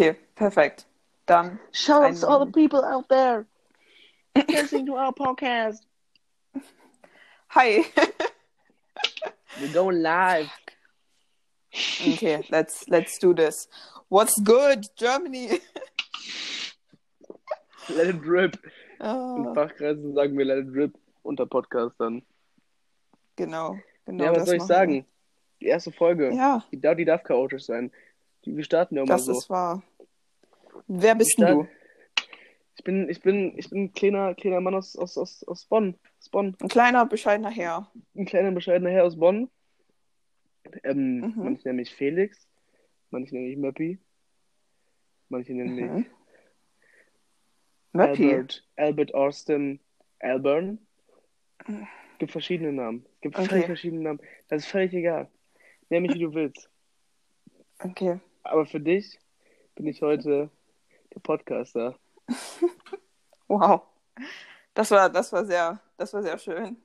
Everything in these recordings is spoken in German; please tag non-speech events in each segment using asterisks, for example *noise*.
Okay, perfekt. Dann Shout out to all the people out there listening to our podcast. *laughs* hi. We're going live. Okay, let's let's do this. What's good, Germany? *laughs* Let it drip. In Ah, Fachkreisen sagen wir Let it drip unter Podcastern. genau, genau. ja, was das soll ich sagen? Die erste Folge. wir. Ja, Die, darf- die darf chaotisch sein. Die, wir starten ja immer das so. ist wahr. Wer bist denn du? Ich bin, ich bin, ich bin ein kleiner, kleiner Mann aus, aus, aus, aus Bonn. Aus Bonn. Ein kleiner, bescheidener Herr. Ein kleiner, bescheidener Herr aus Bonn. Ähm, Mhm. Manche nennen mich Felix. Manche nennen mich Möppi. Manche nennen mich Mhm. Möppi. Albert, Albert Austin Alburn. Es gibt verschiedene Namen. Es gibt Okay. verschiedene Namen. Das ist völlig egal. Nenn mich, wie du willst. Okay. Aber für dich bin ich heute der Podcaster. *laughs* Wow. Das war, das war sehr, das war sehr schön.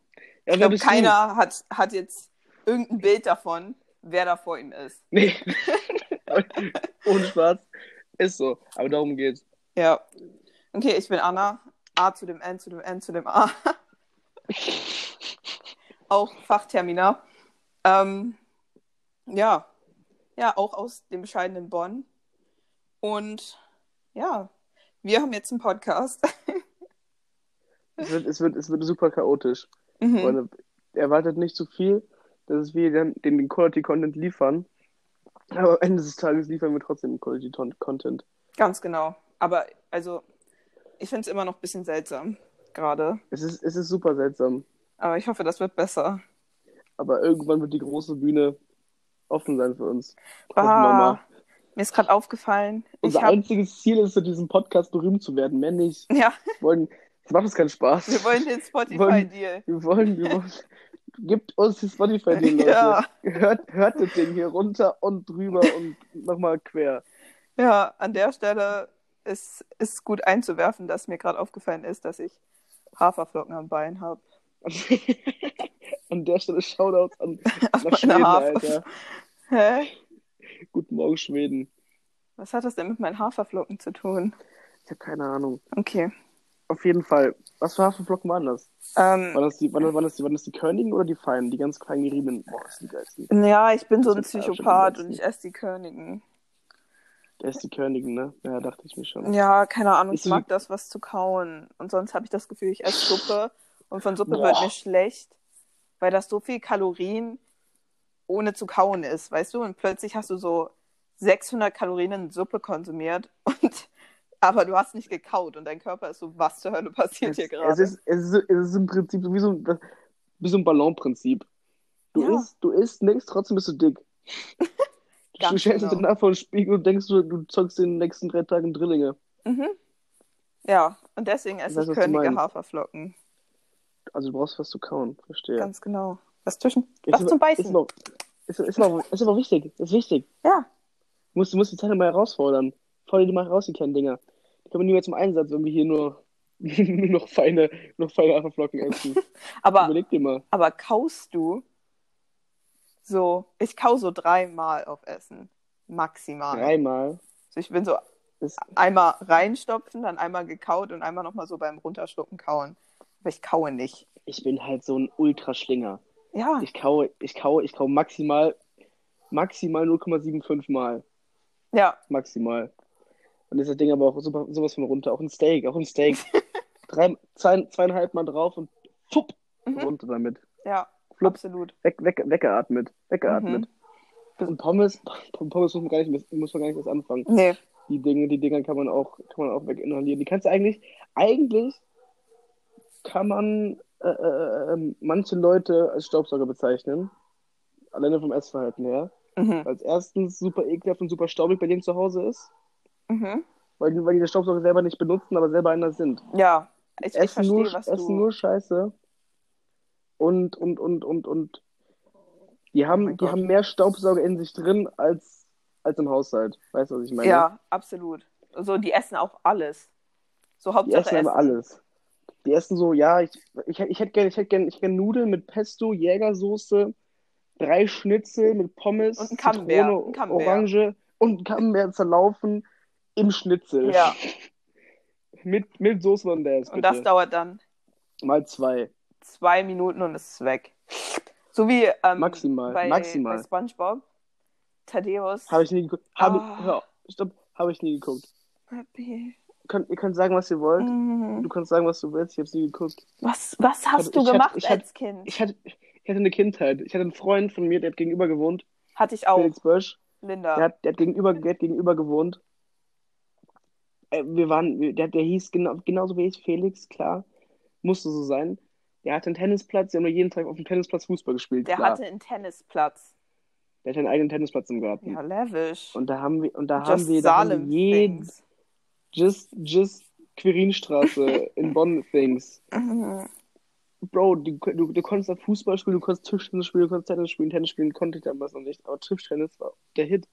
Ja, Ich glaube, du? keiner hat, hat jetzt irgendein Bild davon, wer da vor ihm ist. *laughs* Nee. *laughs* Ohne Spaß. Ist so. Aber darum geht's. Ja. Okay, ich bin Anna. A zu dem N zu dem N zu dem A. auch Fachtermina. Ähm, ja. Ja, auch aus dem bescheidenen Bonn. Und ja, wir haben jetzt einen Podcast. *laughs* Es wird, es wird, es wird super chaotisch. Mhm. Freunde, erwartet nicht zu viel, dass wir dann den, den Quality Content liefern. Aber am Ende des Tages liefern wir trotzdem Quality Content. Ganz genau. Aber also, ich finde es immer noch ein bisschen seltsam gerade. Es ist, es ist super seltsam. Aber ich hoffe, das wird besser. Aber irgendwann wird die große Bühne offen sein für uns. Ah. Mir ist gerade aufgefallen. Unser hab, einziges Ziel ist, in diesem Podcast berühmt zu werden. Mehr nicht. ja, Wir wollen, es macht uns keinen Spaß. wir wollen den Spotify-Deal. Wir wollen, wir wollen. Gibt uns die Spotify-Deal, *laughs* Leute. Ja. Hört, hört das Ding hier runter und drüber und nochmal quer. Ja, an der Stelle ist es gut einzuwerfen, dass mir gerade aufgefallen ist, dass ich Haferflocken am Bein habe. *laughs* An der Stelle Shoutouts an *laughs* nach meine Schweden, Hafer- Alter. Hä? *laughs* Guten Morgen, Schweden. Was hat das denn mit meinen Haferflocken zu tun? Ich habe keine Ahnung. Okay. Auf jeden Fall. Was für Haferflocken waren das? Ähm, Waren das die, waren waren das die, waren das die Körnigen oder die Feinen? Die ganz kleinen geriebenen? Boah, sind die geilsten. ja, ich bin so ein ist Psychopath und ich esse die Königen. Der ist die Körnigen, ne? Ja, dachte ich mir schon. Ja, keine Ahnung, Ist ich mag das, was zu kauen. Und sonst habe ich das Gefühl, ich esse Suppe und von Suppe Boah. wird mir schlecht, weil das so viel Kalorien ohne zu kauen ist, weißt du? Und plötzlich hast du so 600 Kalorien in Suppe konsumiert *laughs* und aber du hast nicht gekaut und dein Körper ist so, was zur Hölle passiert Es, hier es, gerade? ist, es, ist, es ist im Prinzip so wie so ein, wie so ein Ballonprinzip. Du Ja. isst, du isst nichts, trotzdem bist du dick. *laughs* du stellst dich genau. danach vor den Spiegel und denkst, du, du zeugst in den nächsten drei Tagen Drillinge. Mhm. Ja, und deswegen esse ich Könige meinst. Haferflocken. Also du brauchst was zu kauen, verstehe. Ganz genau. Was zwischen. Ist Was aber- zum Beißen. Ist aber, ist, ist, aber, ist aber wichtig, ist wichtig. Ja. Du musst, du musst die Zeit mal herausfordern. Fordere die mal raus, die kleinen Dinger. Die kommen nie mehr zum Einsatz, wenn wir hier nur, nur *laughs* noch feine, noch feine Haferflocken essen. *laughs* Aber Überleg dir mal. Aber kaust du so, ich kau so dreimal auf Essen. Maximal. Dreimal. So, ich bin so Ist, einmal reinstopfen, dann einmal gekaut und einmal nochmal so beim Runterschlucken kauen. Aber ich kaue nicht. ich bin halt so ein Ultraschlinger. Ja, Ich kaue, ich kaue, ich kaue maximal, maximal 0,75 Mal. ja, Maximal. Und ist das Ding aber auch super, sowas von runter. Auch ein Steak, auch ein Steak. *laughs* Drei, zwei, zweieinhalb Mal drauf und fupp, Mhm. runter damit. ja, Flupp. absolut. Weg, weg, weggeatmet. Weggeatmet. Mhm. Und Pommes, Pommes muss man gar nicht, muss man gar nicht erst anfangen. Nee, Die Dinge, die Dinger kann man auch, kann man auch weginhalieren. Die kannst du eigentlich, eigentlich kann man äh, äh, äh, manche Leute als Staubsauger bezeichnen. Alleine vom Essverhalten her. mhm. Als erstens super ekelhaft und super staubig bei denen zu Hause ist. Mhm. Weil die, weil die den Staubsauger selber nicht benutzen, aber selber einer sind. ja, ich, ich Essen, verstehe, nur, was essen du... nur Scheiße. Und, und, und, und, und. Die haben, Oh die Gott. haben mehr Staubsauger in sich drin als, als im Haushalt. Weißt du, was ich meine? Ja, absolut. So, die essen auch alles. So Die Hauptsache essen aber alles. Die essen so, ja, ich, ich, ich hätte gerne hätt gern, ich hätt gern Nudeln mit Pesto, Jägersoße, drei Schnitzel mit Pommes, Und Zitrone. Orange und Camembert zerlaufen im Schnitzel. Ja. *laughs* Mit, mit Soße Und das bitte. dauert dann Mal zwei. zwei Minuten und es ist weg. So wie ähm, Maximal, bei, maximal. bei SpongeBob. Thaddeus. Habe ich nie geguckt. Hab ich, hör stopp, habe ich nie geguckt. Happy. Könnt, ihr könnt sagen, was ihr wollt. Mhm. Du kannst sagen, was du willst. Ich habe nie geguckt. Was, was hast Ich du hatte- gemacht hatte- als Kind? Ich hatte, ich hatte eine Kindheit. Ich hatte einen Freund von mir, der hat gegenüber gewohnt. Hatte ich auch. Felix Bösch. Linda. Der hat, der hat gegenüber, der hat gegenüber gewohnt. Äh, Wir waren, der, der hieß genau, genauso wie ich, Felix, klar. Musste so sein. Der hatte einen Tennisplatz, der haben wir jeden Tag auf dem Tennisplatz Fußball gespielt. Der klar. hatte einen Tennisplatz. der hatte einen eigenen Tennisplatz im Garten. Ja, lavish. Und da haben wir, und da Just haben wir, da haben wir Salem jeden, things. Just, just Quirinstraße in Bonn Things. Mhm. Bro, du, du, du konntest da Fußball spielen, du konntest Tischtennis spielen, du konntest Tennis spielen, Tennis spielen konnte ich damals noch nicht, aber Tischtennis war der Hit.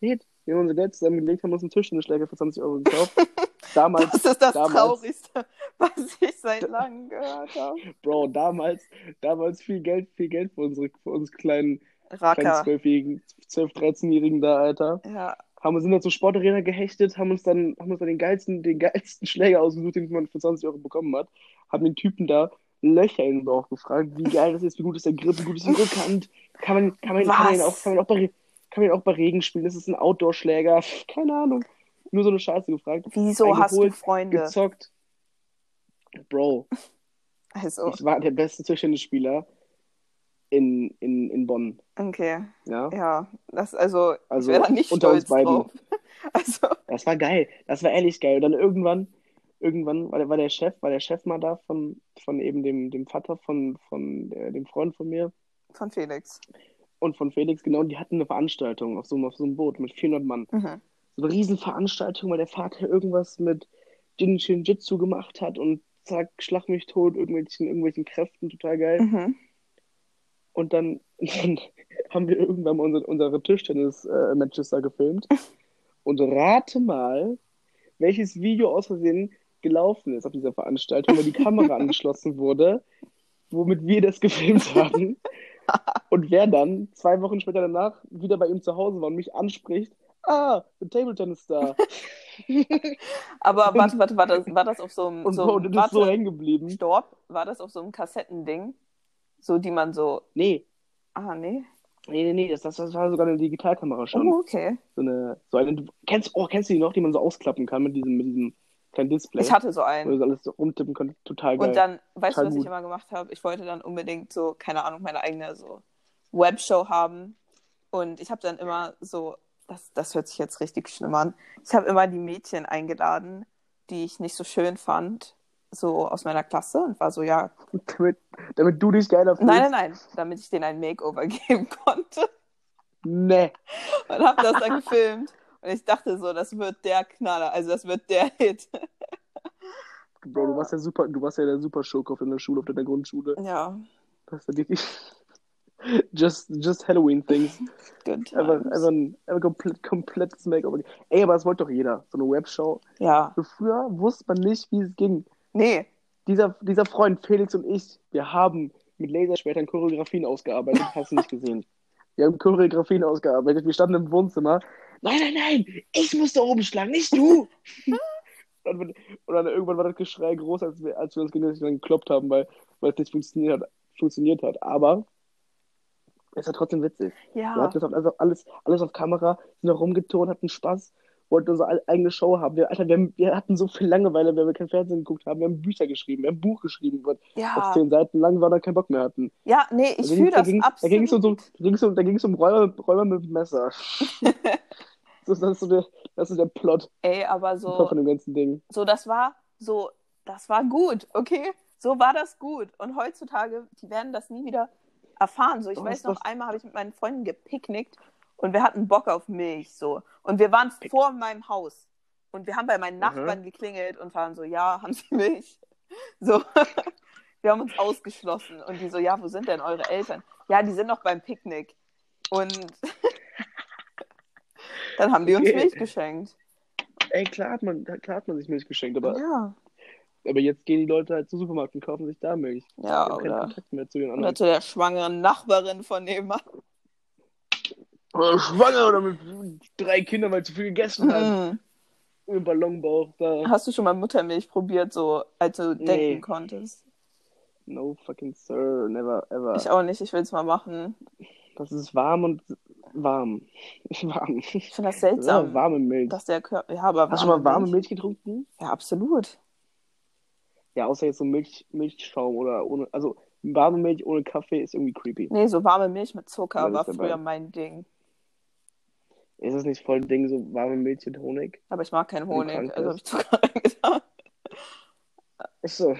Der Hit. Wir haben unser Geld zusammengelegt, haben uns einen Tischtennisschläger für 20 Euro gekauft. *laughs* Damals, Das ist das damals, Traurigste, *laughs* was ich seit langem gehört habe. Bro, damals, damals viel Geld, viel Geld für unsere, für uns kleinen, kleinen Racker. 12-jährigen, 12-, 13-jährigen da, Alter. Ja. Haben, sind dann zur Sportarena gehechtet, haben uns dann, haben uns dann den geilsten, den geilsten *laughs* Schläger ausgesucht, den man für 20 Euro bekommen hat. Haben den Typen da Löcher in den Bauch gefragt, wie geil das ist, wie gut ist der Grip, wie gut ist die Rückhand. Kann man, kann man, kann man, ihn auch, kann man auch bei, kann man ihn auch bei Regen spielen? Das ist ein Outdoor-Schläger. Keine Ahnung. Nur so eine Scheiße gefragt. Wieso hast du Freunde? Gezockt. Bro, Also, ich war der beste Tischtennisspieler in, in, in Bonn. okay. Ja? Ja, das, also, Also, ich wäre da nicht unter uns stolz beiden. drauf. *laughs* Also, Das war geil. Das war ehrlich geil. Und dann irgendwann, irgendwann war der, war der Chef, war der Chef mal da von, von eben dem, dem Vater von, von äh, dem Freund von mir von Felix. und von Felix, genau. Die hatten eine Veranstaltung auf so, einem- auf so einem Boot mit 400 Mann. Mhm. So eine Riesenveranstaltung, weil der Vater irgendwas mit Jin Jitsu gemacht hat und zack, schlag mich tot, irgendwelchen, irgendwelchen Kräften, total geil. Mhm. Und dann, *laughs* dann haben wir irgendwann mal unsere, unsere Tischtennis-Matches da gefilmt. *laughs* Und rate mal, welches Video aus Versehen gelaufen ist auf dieser Veranstaltung, weil die Kamera *laughs* angeschlossen wurde, womit wir das gefilmt haben. Und wer dann zwei Wochen später danach wieder bei ihm zu Hause war und mich anspricht, ah, the Table Tennis Star. Aber Und- warte, warte, war das, war das auf so einem, Und so, einem- das ist so hängen geblieben. stopp, war das auf so einem Kassettending? So, die man so, Nee, ah, nee. nee, nee, nee, das, das, das war sogar eine Digitalkamera schon. Oh, okay. So eine, so eine, du kennst, oh, kennst du die noch, die man so ausklappen kann mit diesem, mit diesem kleinen Display? Ich hatte so wo einen. du so alles so rumtippen konntest. Total geil. Und dann, weißt du, Total was ich gut. immer gemacht habe? Ich wollte dann unbedingt so, keine Ahnung, meine eigene so Webshow haben. Und ich habe dann immer so, das, das hört sich jetzt richtig schlimm an. Ich habe immer die Mädchen eingeladen, die ich nicht so schön fand, so aus meiner Klasse und war so, ja, damit, damit du dich geiler fühlst. nein, nein, nein, damit ich denen ein Makeover *laughs* geben konnte. Nee. Und habe das dann gefilmt. Und ich dachte so, das wird der Knaller, also das wird der Hit. *laughs* Bro, du warst ja super, du warst ja der super Schurke in der Schule, auf deiner Grundschule. Ja, Das ist ja wirklich *laughs* just, just Halloween things. gut. Einfach, einfach ein, einfach komplett, komplettes Makeover. Ey, aber das wollte doch jeder. So eine Webshow. Ja, So früher wusste man nicht, wie es ging. Nee, Dieser, dieser Freund Felix und ich, wir haben mit Laserschwertern Choreografien ausgearbeitet. Hast du nicht gesehen? Wir haben Choreografien ausgearbeitet. Wir standen im Wohnzimmer. Nein, nein, nein! Ich muss da oben schlagen, nicht du! *laughs* und, dann, irgendwann war das Geschrei groß, als wir, als wir uns gegenseitig dann gekloppt haben, weil, weil es nicht funktioniert hat, funktioniert hat. Aber es war trotzdem witzig. Wir ja. hatten das auf, also alles, alles auf Kamera, sind auch rumgeturnt, hatten Spaß, wollten unsere ei- eigene Show haben. Wir, Alter, wir, haben, wir hatten so viel Langeweile, weil wir kein Fernsehen geguckt haben. Wir haben Bücher geschrieben, wir haben ein Buch geschrieben, was Ja, zehn Seiten lang war, da keinen Bock mehr hatten. ja, nee, ich fühle das ging- Da ging es um, absolut. so, ging's um, da ging's um Räuber, Räuber mit Messer. *laughs* das, ist so der, das ist der Plot Ey, aber von so, dem ganzen Ding. so, das war so, das war gut, okay? So war das gut. Und heutzutage, die werden das nie wieder erfahren. So, ich Oh, weiß noch, einmal habe ich mit meinen Freunden gepicknickt und wir hatten Bock auf Milch, so. Und wir waren vor meinem Haus. Und wir haben bei meinen Mhm. Nachbarn geklingelt und waren so, ja, haben Sie Milch? *laughs* So. *laughs* Wir haben uns ausgeschlossen. Und die so, ja, wo sind denn eure Eltern? Ja, die sind noch beim Picknick. Und *laughs* dann haben die uns. Milch geschenkt. Ey, klar hat man, klar hat man sich Milch geschenkt, aber, Ja. aber jetzt gehen die Leute halt zum Supermarkt und kaufen sich da Milch. Ja, oder, Kontakt mehr zu den oder anderen. zu der schwangeren Nachbarin von nebenan. Oder schwanger oder mit drei Kindern, weil zu viel gegessen hat. Mhm. Ohne Ballonbauch da. Hast du schon mal Muttermilch probiert, so als du Nee. denken konntest? No fucking sir, never ever. Ich auch nicht, ich will es mal machen. Das ist warm und warm. *laughs* warm. Ich finde das seltsam, warme Milch. dass der Körper. Ja, aber Hast du schon mal warme Milch getrunken? Ja, absolut. Ja, außer jetzt so Milch, Milchschaum oder ohne. Also warme Milch ohne Kaffee ist irgendwie creepy. Nee, so warme Milch mit Zucker war früher mein Ding. Ist das nicht voll ein Ding, so warme Milch mit Honig? Aber ich mag keinen Honig, also habe ich. Zucker reingetan. Ist so.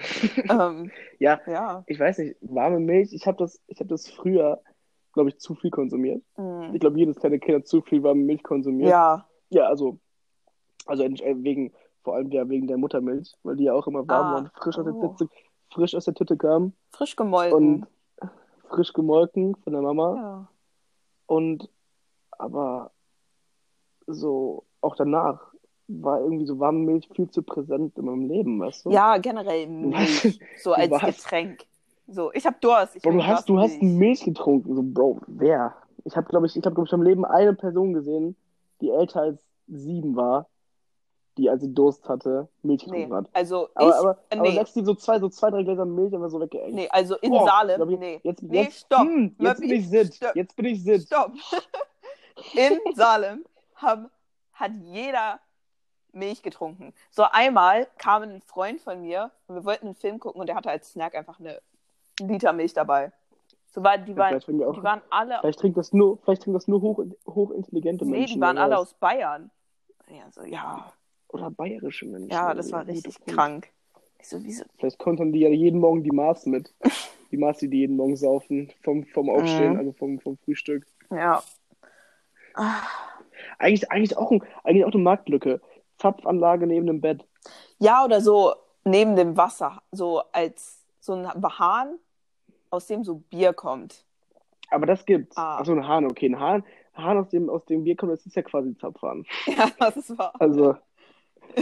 ähm, *laughs* ja, ja. ich weiß nicht, warme Milch, ich habe das, ich hab das früher, glaube ich, zu viel konsumiert. Mm. Ich glaube, jedes kleine Kind hat zu viel warme Milch konsumiert. Ja, Ja, also, also äh, wegen, vor allem ja wegen der Muttermilch, weil die ja auch immer warm Ah, war und frisch, aus der oh. Tüte, frisch aus der Tüte kam frisch gemolken. und frisch gemolken von der Mama. ja. Und aber so auch danach war irgendwie so warme Milch viel zu präsent in meinem Leben, weißt du? ja, generell Milch, *laughs* so als was? Getränk. So, ich habe Durst. Ich Bro, du hast, du hast Milch. Getrunken. So, Bro, wer? Ich habe, glaube ich, ich habe, glaube ich, im Leben eine Person gesehen, die älter als sieben war, die, als sie Durst hatte, Milch Nee, getrunken hat. also Aber, ich, aber, äh, aber nee, Lexi so zwei, so zwei, drei Gläser Milch einfach so weggeengt. nee, also in Boah, Salem, ich, nee, Jetzt, Nee, jetzt, stopp. Hm, jetzt bin ich sit. stopp. Jetzt bin ich sit. stopp. *laughs* in Salem haben, hat jeder Milch getrunken. So einmal kam ein Freund von mir und wir wollten einen Film gucken und der hatte als Snack einfach eine Liter Milch dabei. So war, die, waren, Vielleicht trinken wir auch- die waren alle, Vielleicht trinkt das nur, vielleicht trinken das nur hoch, hochintelligente nee, Menschen. die waren alle aus Bayern. Ja, so, ja, Oder bayerische Menschen. ja, oder das war richtig krank. Ich so, wieso? Vielleicht kontern die ja jeden Morgen die Maß mit. *laughs* Die Maß, die die jeden Morgen saufen. Vom, vom Aufstehen, Mhm. also vom, vom Frühstück. Ja. Ah. Eigentlich, eigentlich, auch ein, eigentlich auch eine Marktlücke. Zapfanlage neben dem Bett. Ja, oder so neben dem Wasser, so als so ein Hahn, aus dem so Bier kommt. Aber das gibt's. Ah. Achso, ein Hahn, okay. Ein Hahn, ein Hahn aus, dem, aus dem Bier kommt, das ist ja quasi ein Zapfhahn. *laughs* Ja, das ist wahr. Also,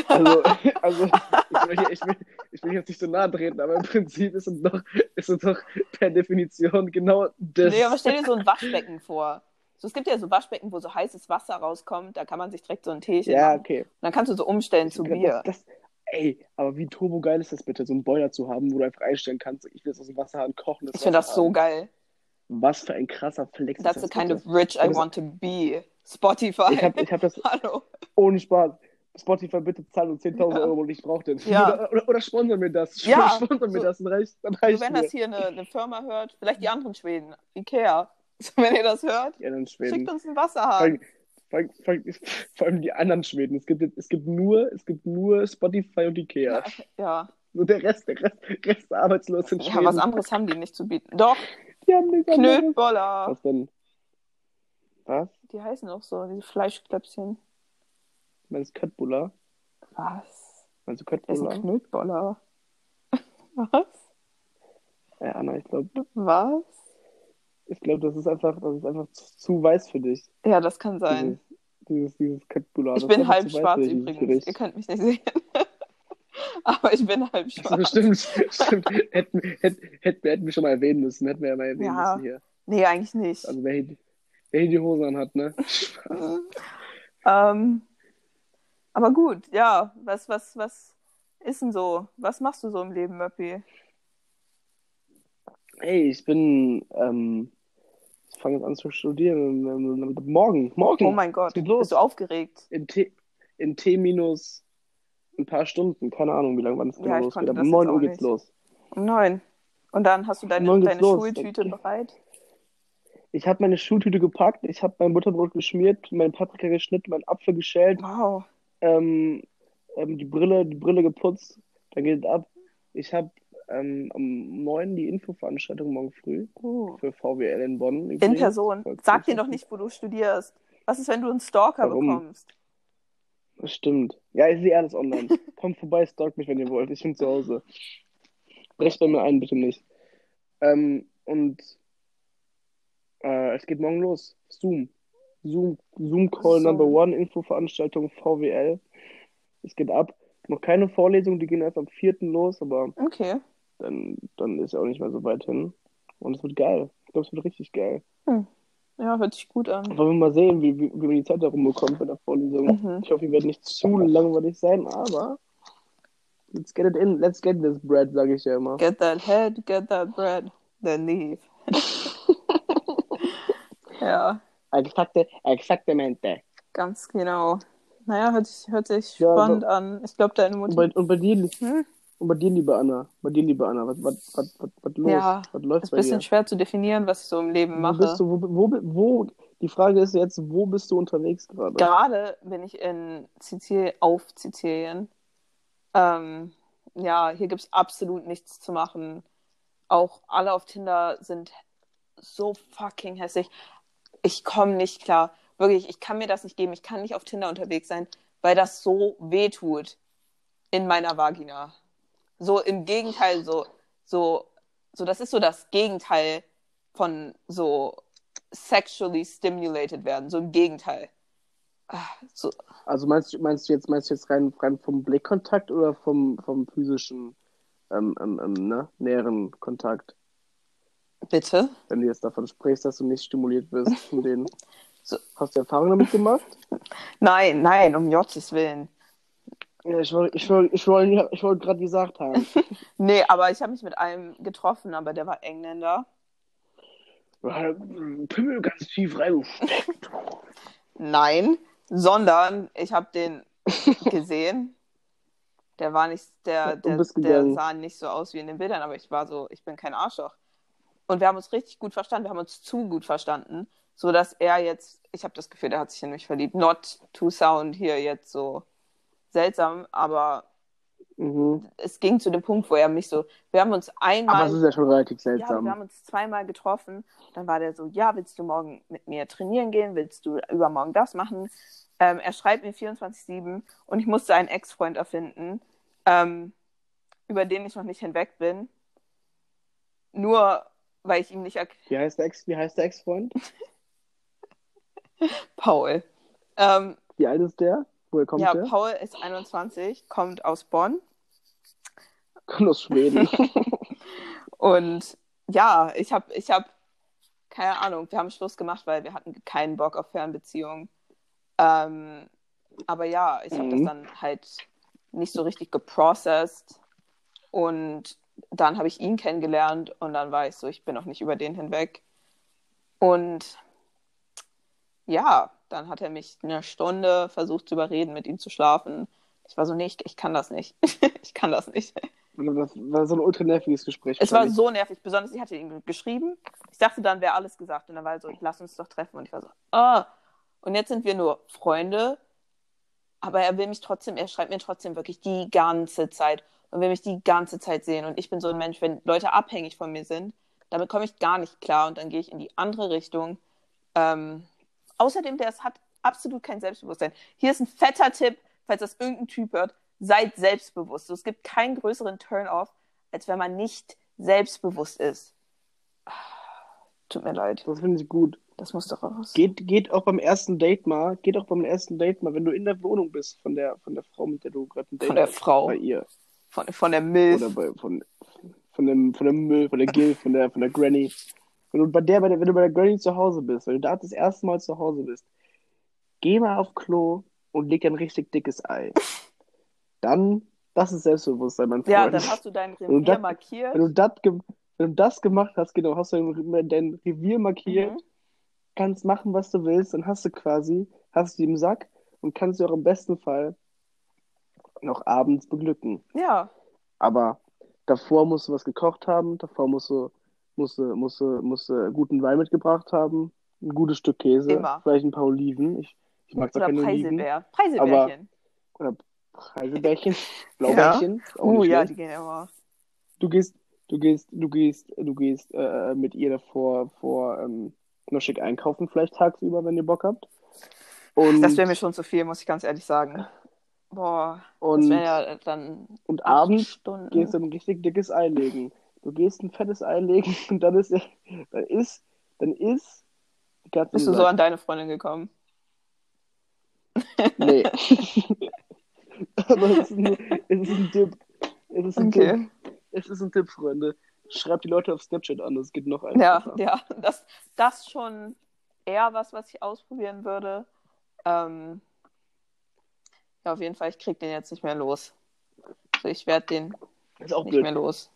also, *laughs* also ich, will, ich, will, ich will jetzt nicht so nahe treten, aber im Prinzip ist es doch, ist es doch per Definition genau das. Nee, aber stell dir so ein Waschbecken vor. So, es gibt ja so Waschbecken, wo so heißes Wasser rauskommt, da kann man sich direkt so ein Teechen ja, machen. okay. Und dann kannst du so umstellen zu Bier. Das, das, ey, aber wie turbo geil ist das bitte, so einen Boiler zu haben, wo du einfach einstellen kannst, ich will jetzt aus dem Wasserhahn kochen. Ich finde das so geil. Was für ein krasser Flex That's ist the das kind bitte? of rich I Das- want to be. Spotify. Ich habe ich hab das *laughs* Hallo. ohne Spaß. Spotify, bitte zahlen uns 10.000 Ja. Euro und ich brauche den. Ja. *laughs* Oder, oder, oder sponsern mir das. Ja, *laughs* Sponsern mir so- das, dann reicht, dann So, reicht wenn mir. das hier eine, eine Firma hört, vielleicht die anderen Schweden, Ikea. *laughs* Wenn ihr das hört, Ja, dann schickt Schweden. uns einen Vor Wasserhahn. vor, allem, vor, allem, vor allem die anderen Schweden. Es gibt, es gibt nur, es gibt nur Spotify und Ikea. Ja. So der Rest, der Rest, Rest arbeitslos in Schweden. ja, was anderes haben die nicht zu bieten. Doch, Die haben nichts. Knötboller. Was denn? Was? Die heißen auch so, diese Fleischklöpschen. Meinst du Köttbullar? Was? Meinst du Das ist ein Köttbullar? Knötboller. *laughs* Was? Ja, Anna, ich glaube, Was? Ich glaub, das ist einfach, das ist einfach zu, zu weiß für dich. Ja, das kann sein. Dieses, dieses, dieses. Ich bin halb weiß schwarz dieses übrigens. Gericht. Ihr könnt mich nicht sehen. *laughs* Aber ich bin halb Also schwarz. bestimmt, stimmt. Hätten, hätten, hätten, hätten wir schon mal erwähnen müssen. Hätten wir ja mal erwähnen Ja. müssen hier. Nee, eigentlich nicht. Also wer hier, wer hier die Hose anhat, ne? *laughs* Ähm, aber gut, ja. Was, was, was ist denn so? Was machst du so im Leben, Möppi? Hey, ich bin, ähm, fange jetzt an zu studieren. Morgen, morgen. Oh mein Gott, geht los. bist du aufgeregt? in T, in T minus ein paar Stunden. Keine Ahnung, wie lange wann es Ja, genau ich losgeht. Aber um 9 jetzt Uhr geht's nicht. los. Um neun. Und dann hast du deine, deine. Schultüte Okay. bereit? Ich habe meine Schultüte gepackt, ich habe mein Butterbrot geschmiert, mein Paprika geschnitten, meinen Apfel geschält, Wow. ähm, ähm, die Brille, die Brille geputzt, dann geht es ab. Ich habe ähm, um 9 die Infoveranstaltung morgen früh Uh. für VWL in Bonn. In übrigens. Person. Voll Sag dir doch nicht, wo du studierst. Was ist, wenn du einen Stalker Warum? bekommst? Das stimmt. Ja, ich sehe alles online. *laughs* Kommt vorbei, stalkt mich, wenn ihr wollt. Ich bin zu Hause. Brecht bei mir ein, bitte nicht. Ähm, und äh, es geht morgen los. Zoom. Zoom, Zoom Call Zoom. Number One, Infoveranstaltung VWL. Es geht ab. Noch keine Vorlesung, die gehen erst am 4. los, aber Okay. Dann, dann ist ja auch nicht mehr so weit hin. Und es wird geil. Ich glaube, es wird richtig geil. Hm. Ja, hört sich gut an. Wollen wir mal sehen, wie, wie, wie man die Zeit da rumbekommt bei der Vorlesung. Mhm. Ich hoffe, wir werden nicht zu langweilig sein, aber let's get it in, let's get this bread, sage ich ja immer. Get that head, get that bread, then leave. *laughs* ja, Exakte, exaktamente. ganz genau. Naja, hört sich, hört sich Ja, spannend an. Ich glaube, deine Und Mutter. bei, und bei dir, Hm? Und bei dir, liebe Anna, bei dir, liebe Anna, was, was, was, was, was los? Ja, was läuft Ist ein bisschen dir? schwer zu definieren, was ich so im Leben Wo mache. bist du, wo, wo, wo, die Frage ist jetzt, wo bist du unterwegs gerade? Gerade bin ich in Sizilien, auf Sizilien. Ähm, ja, hier gibt es absolut nichts zu machen. Auch alle auf Tinder sind so fucking hässlich. Ich komme nicht klar. Wirklich, ich kann mir das nicht geben. Ich kann nicht auf Tinder unterwegs sein, weil das so weh tut in meiner Vagina. So im Gegenteil, so, so, so, das ist so das Gegenteil von so sexually stimulated werden. So im Gegenteil. Ah, So, Also meinst du, meinst du jetzt, meinst du jetzt rein, rein vom Blickkontakt oder vom, vom physischen ähm, ähm, ähm, ne, näheren Kontakt? bitte? Wenn du jetzt davon sprichst, dass du nicht stimuliert wirst von denen. *laughs* So. Hast du Erfahrung damit gemacht? Nein, nein, um Gottes Willen. Ich wollte ich wollt, ich wollt, ich wollt gerade gesagt haben. *laughs* Nee, aber ich habe mich mit einem getroffen, aber der war Engländer. Pimmel ganz tief reingesteckt. Nein, sondern ich habe den *laughs* gesehen. Der war nicht, der, der, der sah nicht so aus wie in den Bildern, aber ich war so, ich bin kein Arschloch. Und wir haben uns richtig gut verstanden, wir haben uns zu gut verstanden, so dass er jetzt, ich habe das Gefühl, der hat sich in mich verliebt. Not to sound hier jetzt so seltsam, aber Mhm. es ging zu dem Punkt, wo er mich so, wir haben uns einmal. Aber es ist ja schon relativ Ja, seltsam. wir haben uns zweimal getroffen. Dann war der so, ja, willst du morgen mit mir trainieren gehen? Willst du übermorgen das machen? Ähm, er schreibt mir 24-7 und ich musste einen Ex-Freund erfinden, ähm, über den ich noch nicht hinweg bin. Nur weil ich ihm nicht wie heißt der Ex, wie heißt der Ex-Freund? *laughs* Paul. Ähm, Wie alt ist der? Woher kommt ja, der? Paul ist 21, kommt aus Bonn. Kommt aus Schweden. *laughs* *laughs* Und ja, ich habe, ich habe, keine Ahnung, wir haben Schluss gemacht, weil wir hatten keinen Bock auf Fernbeziehungen. Ähm, aber ja, ich habe das Mhm. dann halt nicht so richtig geprocessed. Und dann habe ich ihn kennengelernt und dann war ich so, ich bin noch nicht über den hinweg. Und ja, dann hat er mich eine Stunde versucht zu überreden, mit ihm zu schlafen. Ich war so, nee, ich, ich kann das nicht. *laughs* ich kann das nicht. Das war so ein ultra nerviges Gespräch. Es war so nervig, besonders ich hatte ihm geschrieben. Ich dachte, dann wäre alles gesagt. Und dann war er so, lass uns doch treffen. Und ich war so, ah. Und jetzt sind wir nur Freunde. Aber er will mich trotzdem, er schreibt mir trotzdem wirklich die ganze Zeit und will mich die ganze Zeit sehen. Und ich bin so ein Mensch, wenn Leute abhängig von mir sind, damit komme ich gar nicht klar und dann gehe ich in die andere Richtung. Ähm, außerdem, der hat absolut kein Selbstbewusstsein. Hier ist ein fetter Tipp, falls das irgendein Typ hört, seid selbstbewusst. Es gibt keinen größeren Turn-off, als wenn man nicht selbstbewusst ist. Ah, Tut mir leid, Das finde ich gut. das muss doch raus. Geht, geht auch beim ersten Date mal, geht auch beim ersten Date mal, wenn du in der Wohnung bist von der, von der Frau, mit der du gerade ein Date Von der hast, Frau. Bei ihr. Von, von der Milf. Oder bei, von, von, dem, von dem Müll, von der Gil, von der, von der Granny. Wenn du bei der, bei der, wenn du bei der Granny zu Hause bist, wenn du da das erste Mal zu Hause bist, geh mal auf Klo und leg ein richtig dickes Ei. Dann, das ist Selbstbewusstsein, mein Freund. Ja, dann hast du dein du Revier das- markiert. wenn du das ge- wenn du das gemacht hast, genau, hast du dein, dein Revier markiert, Mhm. kannst machen, was du willst, dann hast du quasi, hast du die im Sack und kannst sie auch im besten Fall noch abends beglücken. Ja, Aber davor musst du was gekocht haben, davor musst du, musst du, musst du, musst du guten Wein mitgebracht haben, ein gutes Stück Käse, Immer. vielleicht ein paar Oliven. Ich, ich mag oder keine Oliven. Preiselbeer. Preiselbärchen. *laughs* Oder Preiselbärchen, Blaubärchen. Uh, nicht ja, schlecht. die gehen immer. Du gehst, du gehst, du gehst, du gehst äh, mit ihr davor vor ähm, noch schick einkaufen, vielleicht tagsüber, wenn ihr Bock habt. Und, Das wäre mir schon zu viel, muss ich ganz ehrlich sagen. Boah, das und, wäre ja dann und abends Stunden. gehst du ein richtig dickes Ei legen. Du gehst ein fettes Ei legen *laughs* und dann ist, dann ist, dann ist die Katze Bist du so an deine Freundin gekommen? Nee. *laughs* *laughs* Aber es ist, ein, es ist ein Tipp. Es ist ein Tipp. Okay. Es ist ein Tipp, Freunde. Schreibt die Leute auf Snapchat an, das geht noch Ja, einfacher. ja, das, das schon, eher was, was ich ausprobieren würde. Ähm, ja, auf jeden Fall, ich krieg den jetzt nicht mehr los. Also ich werde den ist auch nicht blöd. mehr los.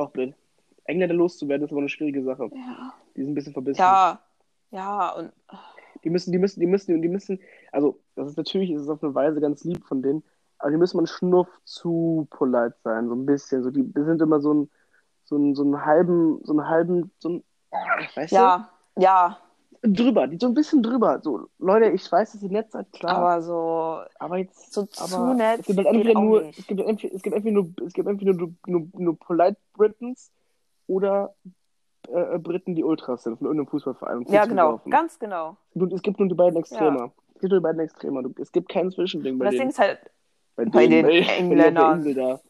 Auch blöd. Engländer loszuwerden ist aber eine schwierige Sache. Ja. Die sind ein bisschen verbissen. Ja, ja, und Die müssen, die müssen, die müssen, die müssen, also das ist natürlich, ist es auf eine Weise ganz lieb von denen, aber die müssen mal einen Schnuff zu polite sein, so ein bisschen. So, die, die sind immer so ein, so ein, so einen halben, so einen halben, so ein, weißt ja, ja, du? Drüber, die so ein bisschen drüber. So, Leute, ich weiß, dass ihr nett seid, klar, aber, aber so jetzt, so aber zu nett es gibt halt entweder nur, es gibt entweder, es gibt entweder nur, es gibt entweder nur, nur, nur polite Britons oder äh, Briten, die Ultras sind von irgendeinem Fußballverein. Ja, genau, saufen. ganz genau. Und es gibt nur die beiden Extremer. Es gibt nur die beiden Extremer. Es gibt kein Zwischending bei das Ding denen. ist halt Bei, bei denen, den bei, Engländern. *laughs* Bei denen auf der Insel da.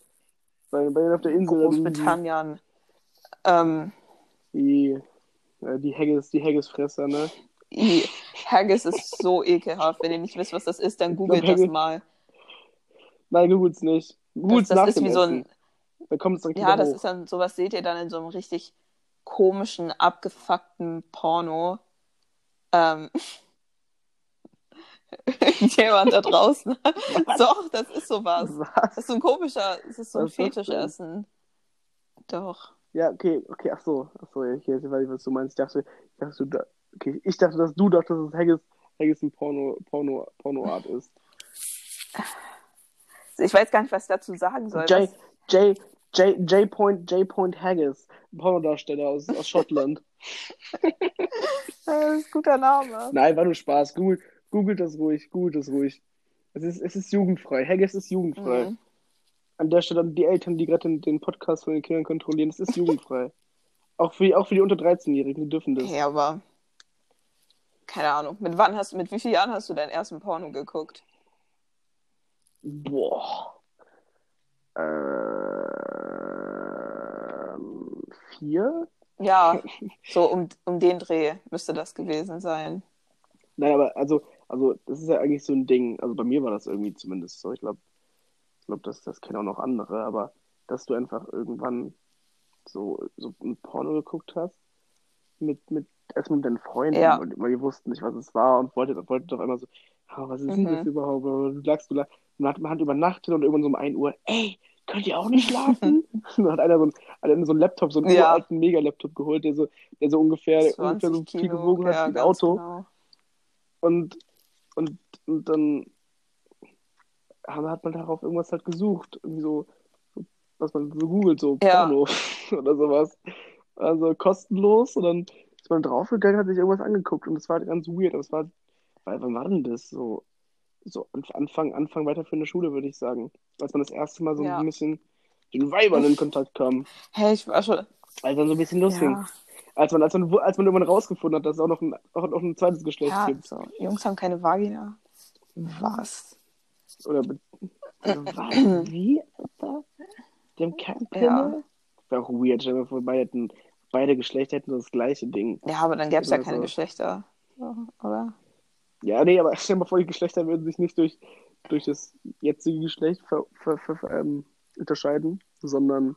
Bei, bei denen auf der Insel. Großbritannien. Ähm, Die, die Haggis, die Haggis-Fresser, ne? i- Haggis ist so ekelhaft. Wenn ihr nicht wisst, was das ist, dann googelt glaub, das Haggis- mal. Nein, googelt's nicht. Das, Googelt's nach das ist dem wie so Essen. ein, Da direkt ja, das hoch. ist dann, sowas seht ihr dann in so einem richtig komischen, abgefuckten Porno. Ähm, *laughs* jemand da draußen. Doch, das ist sowas. Das Was? ist so ein komischer, das ist so ein das? Fetischessen. Doch. Ja, okay, okay, ach so. Ach so, ich weiß nicht, was du meinst. Ich dachte, ich dachte, du, okay, ich dachte, dass du dachtest, dass Haggis, Haggis ein Porno, Porno, Pornoart ist. Ich weiß gar nicht, was ich dazu sagen soll. J, J, J, J. Point, J. Point Haggis, Pornodarsteller aus, aus Schottland. *laughs* *laughs* das ist ein guter Name. Nein, war nur Spaß. Google, googelt das ruhig, googelt das ruhig. Es ist, es ist jugendfrei. Haggis ist jugendfrei. Mhm. An der Stelle die Eltern, die gerade den, den Podcast von den Kindern kontrollieren, es ist jugendfrei. *laughs* auch, für, die- auch für die unter 13-Jährigen, die dürfen das. Okay, aber keine Ahnung. Mit wann hast mit wie vielen Jahren hast du deinen ersten Porno geguckt? Boah. Ähm, vier? Ja, *laughs* so um, um den Dreh müsste das gewesen sein. Nein, aber also, also das ist ja eigentlich so ein Ding. Also bei mir war das irgendwie zumindest so. Ich glaube, glaube, das, das kennen auch noch andere, aber dass du einfach irgendwann so, so ein Porno geguckt hast mit, mit erstmal mit deinen Freunden, Ja. weil die wussten nicht, was es war und wolltet, wolltet auf einmal so, "Ah, was ist denn Mhm. das überhaupt? Du lagst, du lagst, man hat, man hat übernachtet und irgendwann so um 1 Uhr, ey, könnt ihr auch nicht schlafen? und *laughs* *laughs* dann hat einer so ein, hat einer so einen Laptop, so einen Ja. uralten Mega-Laptop geholt, der so, der so ungefähr, ungefähr 20 so viel gewogen hat ja, wie ein Auto. Genau. Und, und, und dann hat man darauf irgendwas halt gesucht. Irgendwie so, was man so googelt, so Ja. Porno *laughs* oder sowas. Also kostenlos und dann ist man draufgegangen, hat sich irgendwas angeguckt und das war halt ganz weird. Aber es war, weil, wann war denn das? So, so Anf- Anfang, Anfang weiterführende Schule, würde ich sagen. Als man das erste Mal so Ja. ein bisschen den Weibern in Kontakt kam. Hey, ich war schon. Als dann so ein bisschen losging. Ja, Als man, als man, als man irgendwann rausgefunden hat, dass es auch noch ein, auch noch ein zweites Geschlecht ja gibt. so. Jungs haben keine Vagina. Was? Oder also? *clears throat* Wie, Alter? Die haben keinen Pimmel? Ja. Wäre auch weird, mal vor, beide, hätten, beide Geschlechter hätten das gleiche Ding. Ja, aber dann gäbe es ja keine so. Geschlechter. Oder? Ja, nee, aber *laughs* stell dir mal vor, die Geschlechter würden sich nicht durch, durch das jetzige Geschlecht ver, ver, ver, ähm, unterscheiden, sondern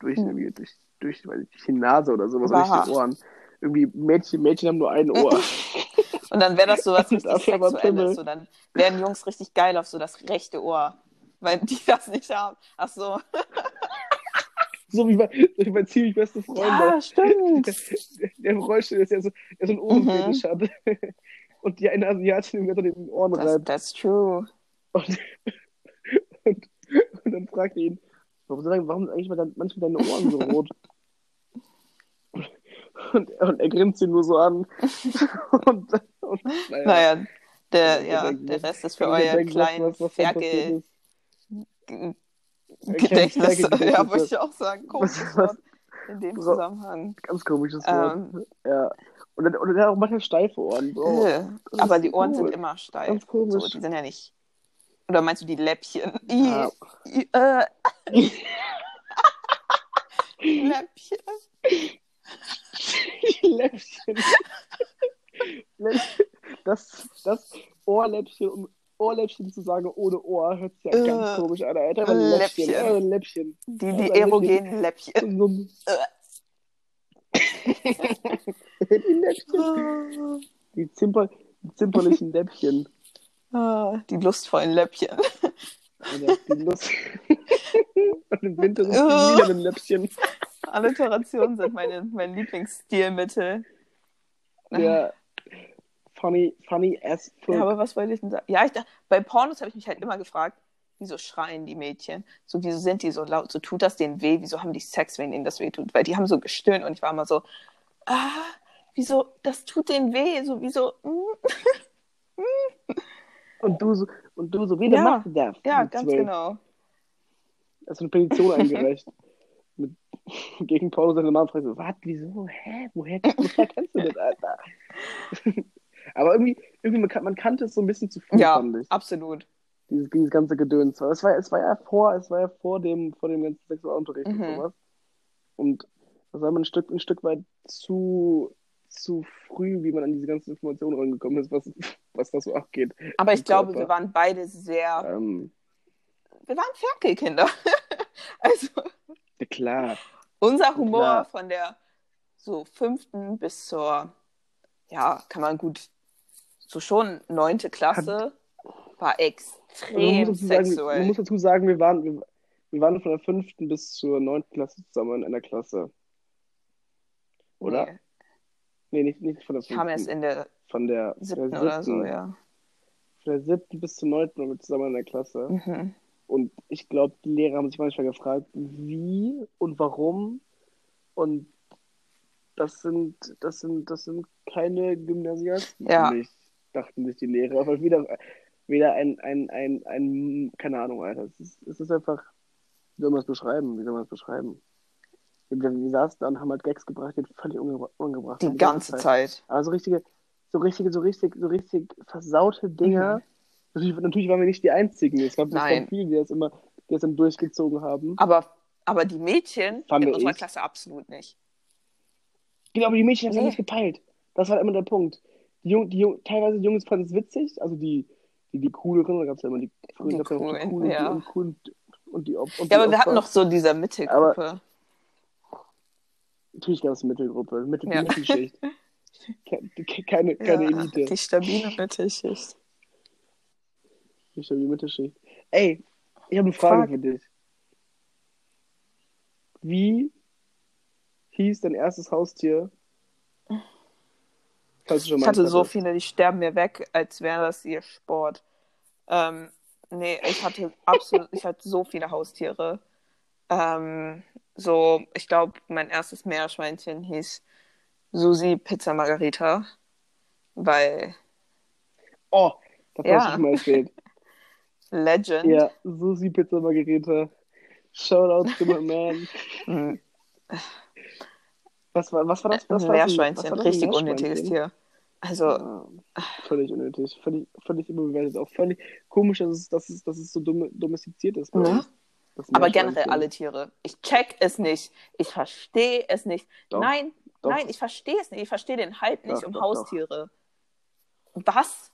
durch, Hm. irgendwie, durch, durch, weiß ich, die Nase oder sowas, oder durch die Ohren. Irgendwie Mädchen, Mädchen haben nur ein Ohr. *laughs* Und dann wäre das so was *laughs* richtig. Sexuelles. So, dann wären Jungs richtig geil auf so das rechte Ohr. Weil die *laughs* das nicht haben. Ach so. *laughs* so wie so wie bei ziemlich beste Freunde. Ja, stimmt. Der, der Rollstuhl ist ja so, der so einen Ohrenfetisch hat. Und die eine Asiatin ihm unter den Ohren Das, reibt. that's true. Und, und, und dann fragt er ihn, warum sind, warum sind eigentlich manchmal deine Ohren so rot? Und, und er grinst ihn nur so an. *laughs* Und, und naja, Naja, der, Ja, der Rest ist für euer passiert Ferkel. Gedächtnis. Ferkel-Gedächtnis, *laughs* Ja, wollte ich auch sagen. Komisches Wort *laughs* in dem Bra- Zusammenhang. Ganz komisches Wort. Ähm, Ja. Und dann, und dann hat er auch manchmal steife Ohren. Oh, aber die Ohren cool. sind immer steif. Ganz komisch. So, die sind ja nicht. Oder meinst du die Läppchen? I, Ja. I, äh. Läppchen. *laughs* Läppchen. Läppchen. Das, das Ohrläppchen, um Ohrläppchen zu sagen ohne Ohr, hört sich ja Äh, ganz komisch an, Alter. Aber Läppchen. Läppchen. Äh, Läppchen. Die, Also die wirklich- erogenen Läppchen. So ein- *laughs* die Läppchen. Die, Zimper, zimperlichen Läppchen. Ah, die lustvollen Läppchen. Oder die Lust. *laughs* Und im Winter sind die lilanen Läppchen. Alliterationen sind meine, mein Lieblingsstilmittel. Ja. Funny, funny as fuck. Ja, aber was wollte ich denn sagen? Ja, ich dachte, bei Pornos habe ich mich halt immer gefragt, wieso schreien die Mädchen? So, wieso sind die so laut? So tut das denen weh? Wieso haben die Sex, wenn ihnen das weh tut? Weil die haben so gestöhnt und ich war immer so, ah, wieso, das tut denen weh? So, wieso, mm. Und du so, und du so, wie der Ja. macht das? Ja, ganz zwölf. genau. Hast du eine Petition eingereicht? *laughs* mit, *laughs* gegen Paulus seine Mama fragt so, was, wieso, hä, woher, *laughs* woher kennst du das, Alter? *laughs* Aber irgendwie, irgendwie man, kan- man kannte es so ein bisschen zu früh, Ja, fand ich. absolut. Dieses, dieses ganze Gedöns. Es war, es war ja vor, es war ja vor dem, vor dem ganzen Sexualunterricht und Mhm. sowas. Und das war man ein Stück, ein Stück weit zu, zu früh, wie man an diese ganzen Informationen rangekommen ist, was, was da so abgeht. Aber ich glaube, Körper. wir waren beide sehr, Ähm, wir waren Ferkelkinder. also, ja, klar. unser Humor Klar. von der so fünften bis zur, ja, kann man gut, so schon neunte Klasse war Also man, extrem muss dazu sagen, sexuell. man muss dazu sagen, wir waren, wir, wir waren von der fünften bis zur neunten Klasse zusammen in einer Klasse. Oder? Nee, Nee, nicht, nicht von der ich kam erst fünften. in der Von der, siebten der oder so, siebten. ja. Von der siebten bis zur neunten waren wir zusammen in der Klasse. Mhm. Und ich glaube, die Lehrer haben sich manchmal gefragt, wie und warum. Und das sind, das sind, das sind keine Gymnasiasten Ja. mich, dachten sich die Lehrer. Aber wieder, wieder ein, ein, ein, ein, keine Ahnung, Alter. Es ist, es ist einfach, wie soll man es beschreiben? Wie soll man es beschreiben? Wir, wir saßen da und haben halt Gags gebracht, die völlig ungebra ungebracht Die haben, ganze Zeit. aber so richtige, so richtige, so richtig, so richtig versaute Dinger. Natürlich, natürlich waren wir nicht die Einzigen. Es gab. Nein. gab viele, die das immer, die das dann durchgezogen haben. Aber, aber die Mädchen Fand in unserer ich. Klasse absolut nicht. Genau, aber die Mädchen haben es Nee. nicht gepeilt. Das war immer der Punkt. Die Jung, die Jung, teilweise die Jungs fanden es witzig, also die, die, die cooleren, da gab es ja immer die, früher Die ja coolen, coolen, ja. die uncoolen und die, Op- und Ja, die aber wir hatten Opfer. noch so diese Mittelgruppe. Natürlich gab es eine Mittelgruppe, Mittel, Ja. die Mittelschicht. *laughs* Ke- ke- Keine, keine ja, Elite. Die stabile Mittelschicht. Ich habe die Mittelschicht. Ey, ich habe eine Frage Frag. für dich. Wie hieß dein erstes Haustier? Falls du schon Ich hatte so viele, die sterben mir weg, als wäre das ihr Sport. Ähm, nee, ich hatte absolut, ich hatte so viele Haustiere. Ähm, so, ich glaube, mein erstes Meerschweinchen hieß Susi Pizza Margarita, weil Oh, das Ja. hast du schon mal erzählt. *laughs* Legend. Ja, Susi Pizza Margarita. Shoutout to my man. Was war, was war das? Ein das? Meerschweinchen, war das? Ein richtig unnötiges Meerschweinchen? Tier. Also, Ah, völlig unnötig. Völlig, völlig überbewertet. Auch völlig komisch, dass es, dass es, dass es so dumme, domestiziert ist. bei uns. Das aber Meerschweinchen. generell alle Tiere. Ich check es nicht. Ich verstehe es nicht. Doch, nein, doch. nein, ich verstehe es nicht. Ich verstehe den Hype nicht Doch, um. Haustiere. Was?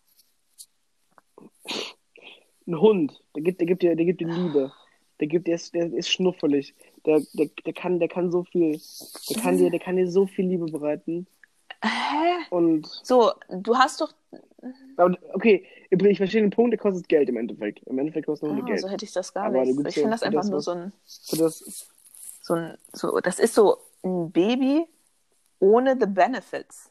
Ein Hund, der gibt, der gibt dir, der gibt dir Liebe. Der gibt dir, der ist schnuffelig. Der, der, der kann, der kann so viel, der kann dir, der kann dir so viel Liebe bereiten. Hä? Und, So, du hast doch. aber, okay, ich verstehe den Punkt, der kostet Geld im Endeffekt. Im Endeffekt kostet Hund Ah, Geld. so hätte ich das gar Aber nicht. Ich finde das einfach das nur was- so ein, das, so ein. So, das ist so ein Baby ohne the benefits.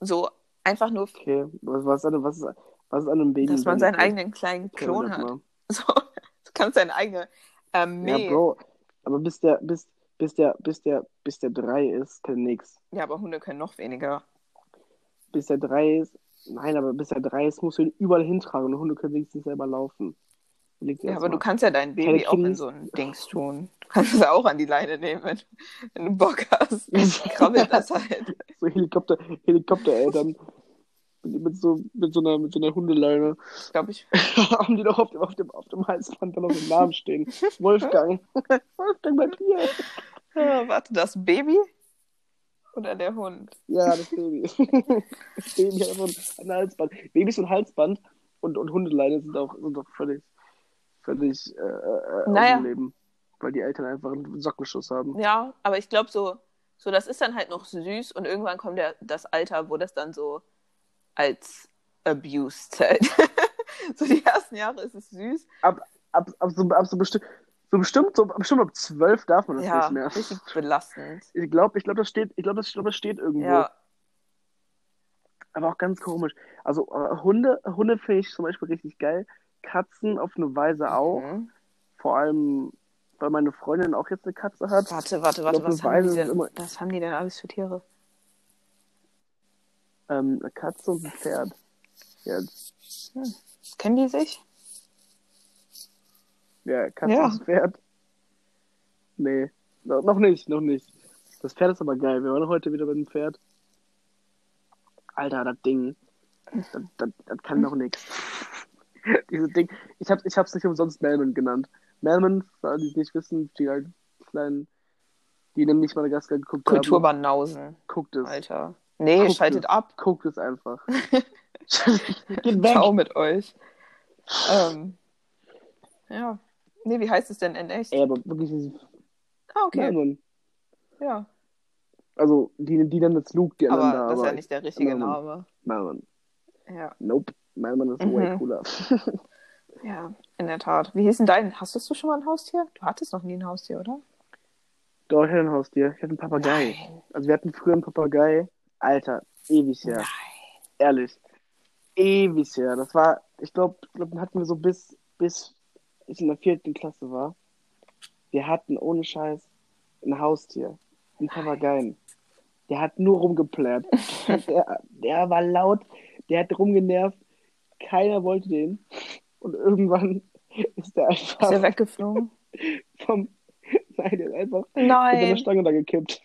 So einfach nur, okay, was, was, an, was, ist, was ist an einem Baby? dass man seinen eigenen kleinen Klon hat. mal. *laughs* So, du kannst deine eigene Armee. Ja, Bro, aber bis der, bis, bis der, bis der, bis der drei ist, kann nix. Ja, aber Hunde können noch weniger. Bis der drei ist, nein, aber bis der drei ist, musst du ihn überall hintragen und Hunde können wenigstens selber laufen. Ja, aber mal. du kannst ja dein Baby auch in so ein Dings tun. Du kannst es auch an die Leine nehmen, wenn, wenn du Bock hast. *laughs* Krabbelt das halt. so Helikopter, Helikoptereltern mit, so, mit, so einer, mit so einer Hundeleine Ich glaube, *laughs* ich. haben die doch auf dem, auf dem, auf dem Halsband dann noch den Namen stehen. Wolfgang. *laughs* Wolfgang Matthias. Ah, warte, das Baby oder der Hund? Ja, das Baby. *laughs* Das Baby hat einfach ein, Halsband. Babys und Halsband und, und Hundeleine sind auch, sind auch völlig, völlig äh, äh, Naja. Leben. Weil die Eltern einfach einen Sockenschuss haben. Ja, aber ich glaube so, So, das ist dann halt noch süß und irgendwann kommt der, das Alter, wo das dann so als Abuse zählt. *laughs* so die ersten Jahre ist es süß. Ab, ab, ab, so, ab so bestimmt. So bestimmt, so bestimmt ab zwölf darf man das ja, nicht mehr. richtig belastend. Ich glaube, ich glaube, das steht, ich glaube, das, glaub, das steht irgendwo. Ja, Aber auch ganz komisch. Also äh, Hunde, Hunde finde ich zum Beispiel richtig geil. Katzen auf eine Weise auch. Mhm. Vor allem, weil meine Freundin auch jetzt eine Katze hat. Warte, warte, warte, glaub, was haben, denn, immer- was haben die denn alles für Tiere? Ähm, eine Katze und ein Pferd. Jetzt. Kennen die sich? Ja, Katze Ja. und Pferd. Nee, no, noch nicht, noch nicht. Das Pferd ist aber geil. Wir waren heute wieder mit dem Pferd. Alter, das Ding. Das, das, das kann doch nichts. *laughs* Dieses Ding. Ich hab's, ich hab's nicht umsonst Melman genannt. Melman, für alle, die es nicht wissen, die halt kleinen, die nämlich Madagaskar geguckt haben, Kulturbanausen, guckt es. Alter. Nee, Guckt schaltet es. ab. Guckt es einfach. *laughs* *laughs* Geht weg. Ciao mit euch. Ähm, ja. Nee, wie heißt es denn in echt? Ey, aber wirklich dieses Ah, okay. Melman. Ja. Also, die, die nennen das Luke, die Aber anderen da, das ist ja nicht der richtige. Name. Melman. Ja. Nope. Melman ist way Mhm. cooler. *laughs* Ja, in der Tat. Wie hieß denn dein? Hast du schon mal ein Haustier? Du hattest noch nie ein Haustier, oder? Doch, ich hatte ein Haustier. Ich hatte einen Papagei. Nein. Also wir hatten früher einen Papagei. Alter, ewig her. Nein. Ehrlich. Ewig her. Das war, ich glaube, ich glaub, den hatten wir so bis, bis ich in der vierten Klasse war. Wir hatten ohne Scheiß ein Haustier. Ein Papageien. Der hat nur rumgeplärt. *laughs* der, der war laut, der hat rumgenervt. Keiner wollte den. Und irgendwann ist der Ist einfach er weggeflogen? vom. *laughs* Nein, der ist einfach mit seiner Nein. Stange da gekippt.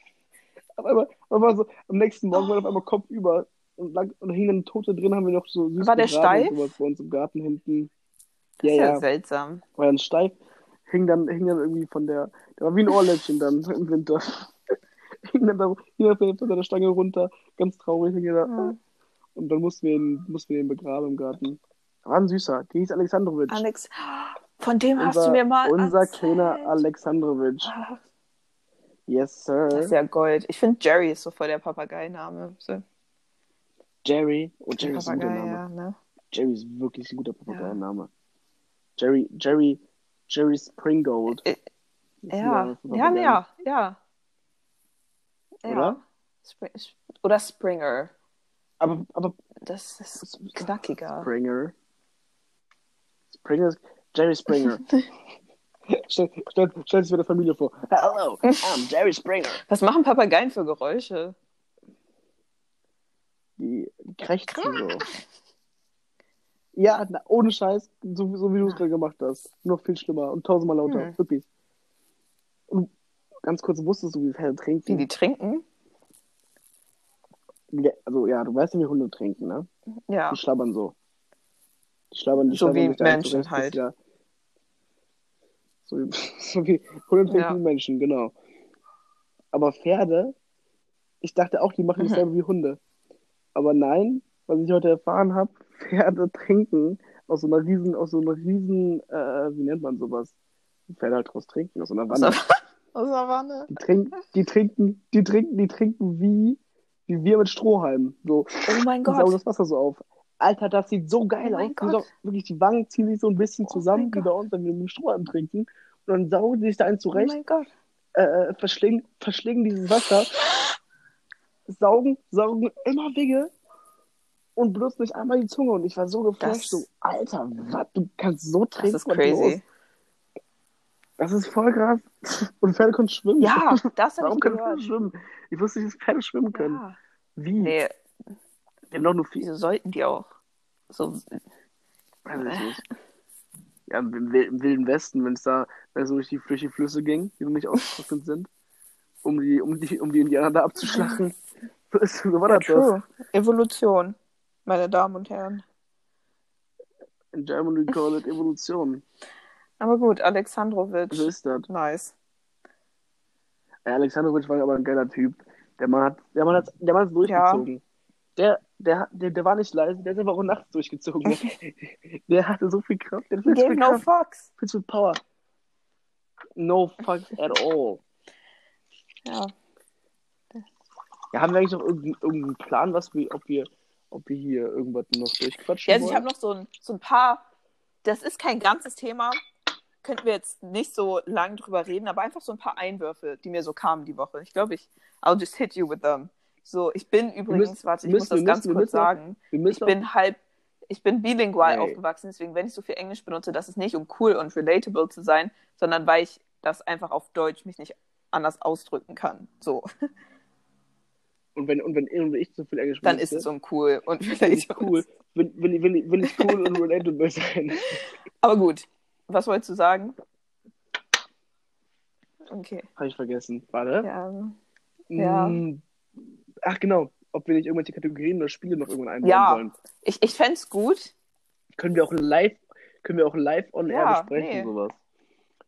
Auf einmal, auf einmal so, am nächsten Morgen war auf einmal Kopf über und, lag, und da hing dann Tote drin, haben wir noch so süß War der steif? bei uns im Garten hinten. Das Ja, ist ja, ja, seltsam. war dann steif, hing dann, hing dann irgendwie von der, der war wie ein Ohrläppchen dann im Winter. *laughs* hing dann da, hing dann von der Stange runter, ganz traurig, hing er da. Ja. Und dann mussten wir ihn, mussten wir ihn begraben im Garten. War ein süßer, der hieß Alexandrovic. Alex, von dem hast unser du mir mal unser erzählt. kleiner Alexandrovic. Ah, Yes, sir. Das ist ja Gold. Ich finde, Jerry ist so voll der Papageiname. So, Jerry. Oh, Jerry ist ein guter Name. ja, ne? Jerry ist wirklich ein guter Papageienname. Jerry, Jerry, Jerry Springgold. Äh, ist ein Ja, ja, ja, ja. Ja. Oder? Spring, oder Springer. Aber, aber Das ist knackiger. Springer. Springer ist, Jerry Springer. *laughs* stell, stell, stell dir der Familie vor. Hello, I'm Jerry Springer. Was machen Papageien für Geräusche? Die krächzen so. Ja, na, ohne Scheiß, so, so wie du es gerade gemacht hast. Noch viel schlimmer und tausendmal lauter. Hm. Wirklich. Und ganz kurz, wusstest du, wie Pferde trinken? Wie die trinken? Ja, also ja, du weißt ja, wie Hunde trinken, ne? Ja. Die schlabbern so. Die schlabbern, die So schlabbern wie Menschen halt. Ja. So, wie- *laughs* so wie Hunde Ja. Menschen, genau. Aber Pferde, ich dachte auch, die machen Mhm. dasselbe wie Hunde. Aber nein, was ich heute erfahren habe, *laughs* Pferde trinken aus so einer riesen, aus so einer riesen, äh, wie nennt man sowas? Pferde halt draus trinken, aus so einer Wanne. *laughs* aus der Wanne. Die trinken, die trinken, die trinken, die trinken wie, wie wir mit Strohhalmen. So, Oh mein die saugen Gott. das Wasser so auf. Alter, das sieht so geil Oh aus. Die sau- wirklich, die Wangen ziehen sich so ein bisschen Oh zusammen, wie bei uns, wenn wir mit dem Strohhalm trinken. Und dann saugen die sich da einen Oh zurecht, mein Gott. äh, verschlingen, verschlingen dieses Wasser, saugen, saugen immer Wege und benutzen nicht einmal die Zunge. Und ich war so geflasht, Das- so, Alter, was, du kannst so Das trinken. ist was crazy. los? Das ist voll krass. *laughs* Und Pferde können schwimmen. Ja, das *laughs* Warum können Pferde gehört. schwimmen? Ich wusste nicht, dass Pferde schwimmen können. Ja. Wie? Nee, Die haben doch nur vier. wieso sollten die auch? So. Ja, im, Wil- im Wilden Westen, wenn es da, wenn es so durch die, die Flüsse ging, die noch nicht ausgetrocknet sind, um die, um die, um die Indianer da abzuschlachten. *laughs* So, ist, so war das doch. true. Evolution, meine Damen und Herren. In German we call it Evolution. Aber gut, Alexandrovic. So ist das. Nice. Ja, Alexandrovic war aber ein geiler Typ. Der Mann hat, der Mann hat, der Mann hat durchgezogen. Der, der, der, der war nicht leise, der ist einfach auch nachts durchgezogen. *laughs* der hatte so viel Kraft, der hat viel no Kraft, fucks. viel zu Power. No fucks at all. Ja. Ja, haben wir eigentlich noch irgendeinen, irgendeinen Plan, was wir, ob wir, ob wir hier irgendwas noch durchquatschen Ja, also ich wollen? habe noch so ein, so ein paar, das ist kein ganzes Thema, könnten wir jetzt nicht so lang drüber reden, aber einfach so ein paar Einwürfe, die mir so kamen die Woche. Ich glaube, ich, I'll just hit you with them. So, ich bin übrigens, müssen- warte, ich wir muss müssen- das ganz müssen- wir kurz müssen sagen. Ich müssen bin halb, ich bin bilingual Hey. aufgewachsen, deswegen, wenn ich so viel Englisch benutze, das ist nicht, um cool und relatable zu sein, sondern weil ich das einfach auf Deutsch mich nicht anders ausdrücken kann. So, und wenn, und wenn und wenn ich zu viel Englisch dann ist es uncool und will ich relatable. cool. Will, will, will, will ich cool und relatable sein. Aber gut, was wolltest du sagen? Okay, Habe ich vergessen. Warte. ja. Ja. Mm, Ach genau, ob wir nicht irgendwelche Kategorien oder Spiele noch irgendwann einbauen Ja. wollen. Ich, ich fände es gut. Können wir auch live, können wir auch live on air Ja, besprechen, nee. sowas.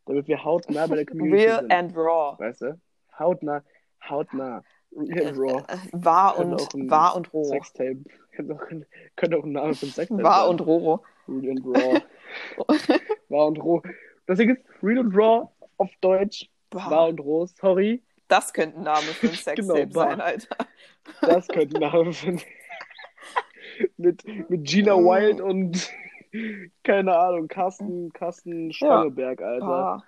Damit wir hautnah bei der Community Real sind. and raw. Weißt du? Hautnah, hautnah. Real and raw. Äh, Wahr Könnte und, wahr und roh. Sextape. Könnte auch, könnte auch ein Name für ein Sextape Wahr sein. und roh. Real and raw. *laughs* wahr und roh. Deswegen ist Real and raw auf Deutsch. Wahr Wahr. und roh. Sorry. Das könnte ein Name für ein *laughs* Sextape Genau, sein, Alter. Das könnte ein Name für ein- *laughs* mit, mit Gina Mm. Wild und *laughs* keine Ahnung, Carsten, Carsten Spangeberg, Alter. Wahr.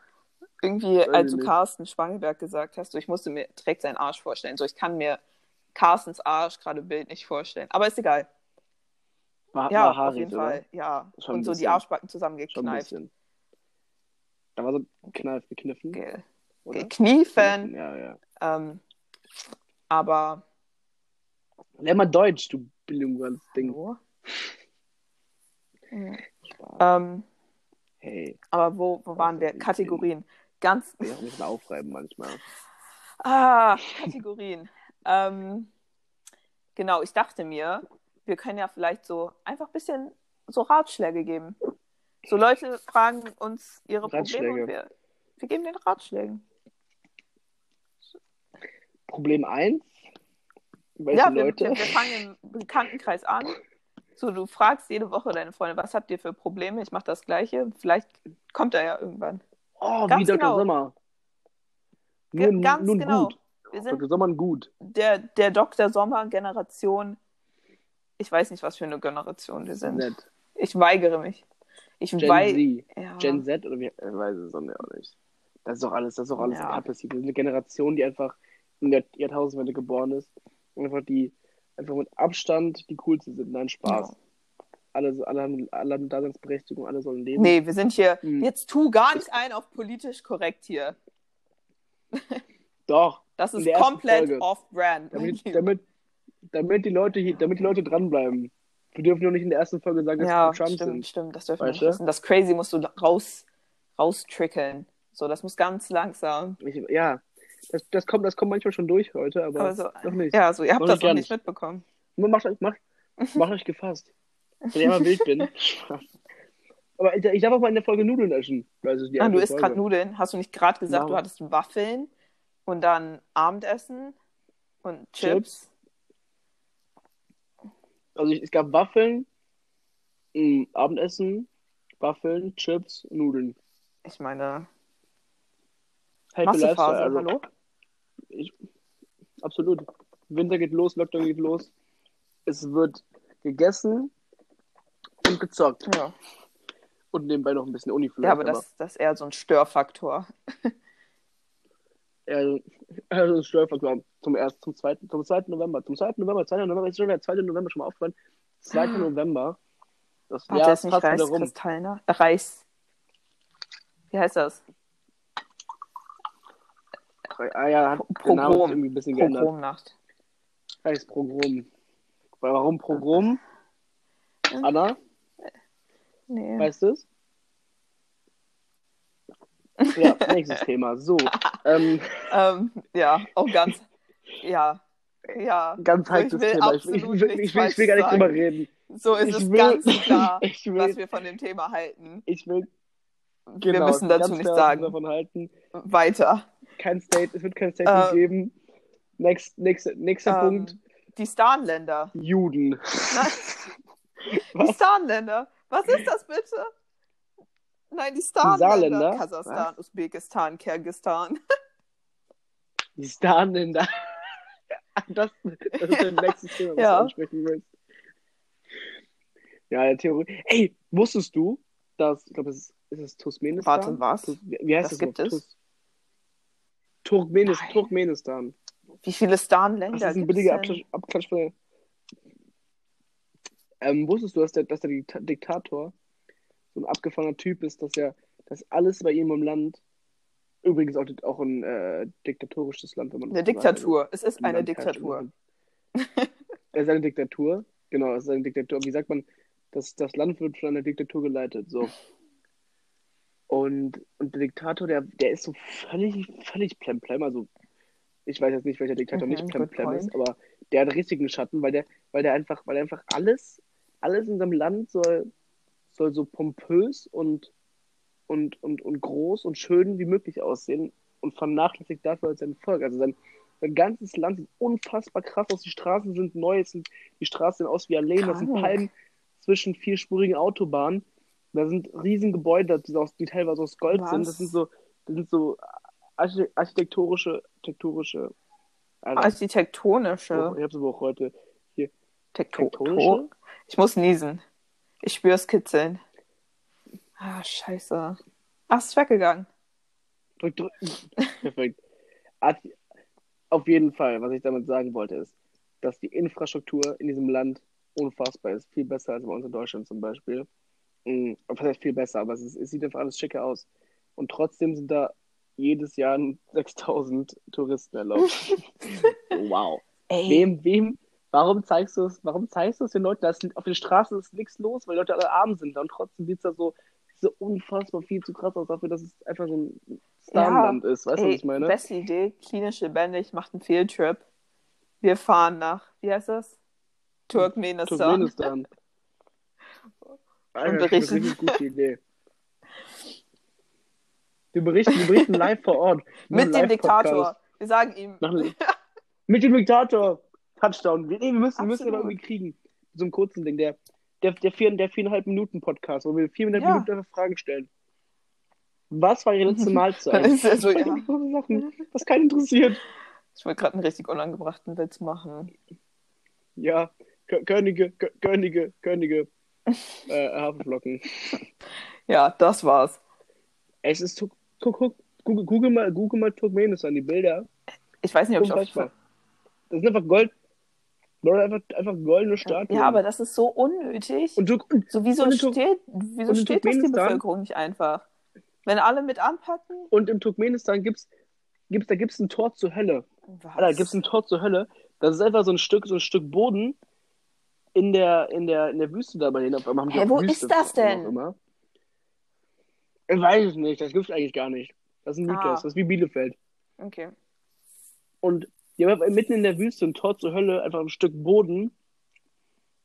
Irgendwie, Weiß als du nicht. Carsten Spangelberg gesagt hast, so, ich musste mir direkt seinen Arsch vorstellen. So, ich kann mir Carstens Arsch gerade Bild nicht vorstellen. Aber ist egal. War, Ja, war auf haarig, jeden oder? Fall. Ja. Schon und so die bisschen. Arschbacken Schon ein zusammengekneift. Da war so Kneif gekniffen. Ge oder? gekniefen. Ja, ja. Ähm, aber. Lern mal Deutsch, du bilinguales Ding. Hm. Ähm, Hey, aber wo, wo waren wir? Kategorien. Ganz. auch ein bisschen aufreiben manchmal. Ah, Kategorien. ähm, genau, ich dachte mir, wir können ja vielleicht so einfach ein bisschen so Ratschläge geben. So Leute fragen uns ihre Probleme Ratschläge. und wir, wir geben den Ratschlägen. Problem 1. Welche ja, wir, Leute? wir, fangen im Bekanntenkreis an. So, du fragst jede Woche deine Freunde, was habt ihr für Probleme? Ich mache das Gleiche. Vielleicht kommt er ja irgendwann. Oh, wie Ganz Dr. genau. Sommer. Nur, ganz nur genau. gut. Wir sind Dr. Sommer gut. der, der Dr. Sommer-Generation. Ich weiß nicht, was für eine Generation wir sind. Nett. Ich weigere mich. Ich Gen wei Z. ja. Gen Z oder wie? Ich weiß es auch nicht. Das ist doch alles, das ist doch alles Ja. Wir sind eine Generation, die einfach in der Jahrtausendwende geboren ist. Und einfach die, einfach mit Abstand die coolste sind. Nein, Spaß. Ja. Alle, alle, haben, alle haben Daseinsberechtigung, alle sollen leben. Nee, wir sind hier. Hm. Jetzt tu gar nicht ein auf politisch korrekt hier. Doch. Das ist komplett off-brand. Damit, damit, damit die Leute hier, damit die Leute dranbleiben. Wir dürfen nur nicht in der ersten Folge sagen, dass ja, wir Trump stimmt, sind. stimmt. Das dürfen wir Weißt nicht du? wissen. Das Crazy musst du raus, raustrickeln. So, das muss ganz langsam. Ich, ja, das, das, kommt, das kommt manchmal schon durch heute, aber Aber so, noch nicht. ja, so, ihr habt Noch das nicht noch ganz. nicht mitbekommen. Nur Macht euch, macht, macht *laughs* euch gefasst. Wenn ich einmal wild bin. *laughs* Aber ich, ich darf auch mal in der Folge Nudeln essen. Die Ah, du isst gerade Nudeln. Hast du nicht gerade gesagt, Ja. du hattest Waffeln und dann Abendessen und Chips? Also ich, es gab Waffeln, mh, Abendessen, Waffeln, Chips, Nudeln. Ich meine, Lifestyle. Massephase, Also, hallo? Ich, absolut. Winter geht los, Lockdown geht los. Es wird gegessen und gezockt. Ja. Und nebenbei noch ein bisschen Uni vielleicht. Ja, aber das, das ist eher so ein Störfaktor. Also, also das Steuerfaktor zum ersten, zum zweiten, zum zweiten November, zum zweiten November, 2. November, ist schon der 2. November schon mal aufgefallen. 2. November. Das Warte, Jahr ist nicht. Reichskristallner? Reichs. Wie heißt das? Ah ja, hat Pogrom. irgendwie ein bisschen geändert. Pogromnacht. Heißt Pogrom. Warum Pogrom? Anna, Nee. weißt du es? *laughs* Ja, nächstes Thema. So, ähm, Ähm, ja, auch ganz. Ja. Ja. ganz will Thema. Ich, ich, will, ich, will, ich will gar nicht drüber reden. So ist ich es will, ganz klar, *laughs* will, was wir von dem Thema halten. ich will, wir genau, müssen dazu nichts sagen. davon halten. Weiter. Kein State, es wird kein Statement Ähm, geben. Next, nächster nächster Punkt. Ähm, die Starnländer. Juden. Nein, *laughs* die Was? Starnländer. Was ist das bitte? Nein, die Starnländer. Kasachstan, Usbekistan, Kirgistan. Die Starnländer. *laughs* Das, das ist dein nächstes Thema, was *laughs* Ja. du ansprechen willst. Ja, der Theorie. Ey, wusstest du, dass, ich glaube, es ist, ist es Turkmenistan? Warte, was? Wie heißt Was das gibt noch? es? Turkmenis Nein. Turkmenistan. Wie viele Stan-Länder Das ist ein billiger? Abklatsch, Abklatsch von. Ähm, wusstest du, dass der, dass der Dikta- Diktator so ein abgefahrener Typ ist, dass er, dass alles bei ihm im Land, übrigens auch, auch ein äh, diktatorisches Land, wenn man Eine. Diktatur. Es ist Ein eine Land Diktatur. Es ist eine Diktatur, genau, es ist eine Diktatur. Wie sagt man, das, das Land wird von einer Diktatur geleitet, so. Und, und der Diktator, der, der ist so völlig, völlig plemplem, also ich weiß jetzt nicht, welcher Diktator Mhm, nicht plemplem ist, aber der hat richtigen Schatten, weil der, weil der einfach, weil er einfach alles, alles in seinem Land soll, soll so pompös und, und, und, und groß und schön wie möglich aussehen und vernachlässigt dafür sein Volk. Also sein, sein ganzes Land sieht unfassbar krass aus. Die Straßen sind neu, sind, die Straßen sehen aus wie Alleen, das sind. Palmen zwischen vierspurigen Autobahnen. Da sind riesen Gebäude, die, aus, die teilweise aus Gold Was? sind. Das sind so, das sind so archi- architektonische, architektonische, Alter, Architektonische. ich hab's aber auch heute. Tekto Tektonische? ich muss niesen. Ich spür's kitzeln. Ah, scheiße. Ach, ist weggegangen. Drück, drück. *laughs* Perfekt. Auf jeden Fall, was ich damit sagen wollte, ist, dass die Infrastruktur in diesem Land unfassbar ist. Viel besser als bei uns in Deutschland zum Beispiel. Mm, Was heißt viel besser, aber es, ist, es sieht einfach alles schicker aus. Und trotzdem sind da jedes Jahr *laughs* 6000 Touristen erlaubt. *laughs* wow. Ey, Wem, wem, warum zeigst du es, warum zeigst du es den Leuten? Da ist, auf den Straßen ist nichts los, weil die Leute alle arm sind. Und trotzdem sieht es da so, so unfassbar viel zu krass aus dafür, dass es einfach so ein Starland ist. Weißt du, was ich meine? beste Idee. Klinisch lebendig macht einen Fieldtrip. Wir fahren nach, wie heißt das? Turkmenistan. Turkmenistan. Alter, das ist berichten. eine gute Idee. *laughs* Wir berichten, wir berichten live vor Ort. Mit dem. Diktator. Wir sagen ihm, *laughs* Mit dem Diktator. Touchdown. Wir, nee, wir müssen, müssen Absolut. irgendwie kriegen. So einen kurzen Ding. Der, der, der, vier, der viereinhalb Minuten Podcast, wo wir viereinhalb Ja. Minuten Fragen stellen. Was war Ihre letzte *laughs* Mahlzeit? Dann ist so, ja. So Sachen, was keinen interessiert. ich wollte gerade einen richtig unangebrachten Witz machen. Ja, Kö- Könige, Kö- Könige, Könige. Äh, Haferflocken. Ja, das war's. Es ist, guck, guck, Google, Google mal, Google mal Turkmenistan, die Bilder. Ich weiß nicht, ob ich Unfassbar. auf. Das sind einfach Gold, einfach, einfach goldene Statuen. Ja, aber das ist so unnötig. und, und, so wieso und steht, wieso steht das die Bevölkerung nicht einfach? Wenn alle mit anpacken? und im Turkmenistan gibt's, gibt's, da gibt's ein Tor zur Hölle. Was? Da gibt's ein Tor zur Hölle. Das ist einfach so ein Stück, so ein Stück Boden in der, in der, in der Wüste da bei denen. Auf einmal haben die Hä, auch wo Wüste, ist das denn? Ich weiß es nicht, das gibt's eigentlich gar nicht. Das ist ein Mythos, Ah. das ist wie Bielefeld. Okay. Und die haben mitten in der Wüste ein Tor zur Hölle, einfach ein Stück Boden,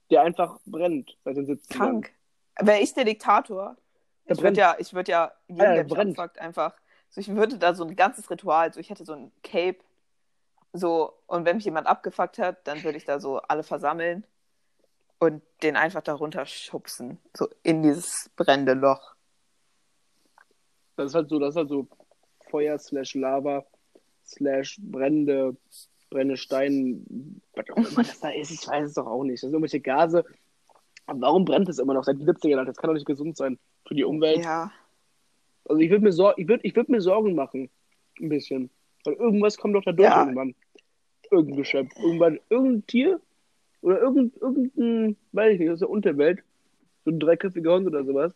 der einfach brennt seit den 70ern. Krank. Wäre ich der Diktator? Der Ich würde ja, ich würde ja jeden, Alter, der mich brennt. abfuckt, einfach. So, ich würde da so ein ganzes Ritual, so ich hätte so ein Cape, so, und wenn mich jemand abgefuckt hat, dann würde ich da so alle versammeln und den einfach da runterschubsen, so in dieses brennende Loch. Das ist halt so, das ist halt so Feuer slash Lava slash brennende, brennende Stein, was auch immer das da ist, ich weiß es doch auch nicht. Das sind irgendwelche Gase. Aber warum brennt es immer noch seit den 70ern? Das kann doch nicht gesund sein für die Umwelt. Ja. Also ich würde mir, Sor ich würd, ich würd mir Sorgen machen. Ein bisschen. Weil irgendwas kommt doch da durch Ja. irgendwann. Irgendein Geschöpf. Irgendwann, irgendein Tier oder irgendein, irgendein, weiß ich nicht, aus der Unterwelt. So ein dreiköpfiger Hund oder sowas.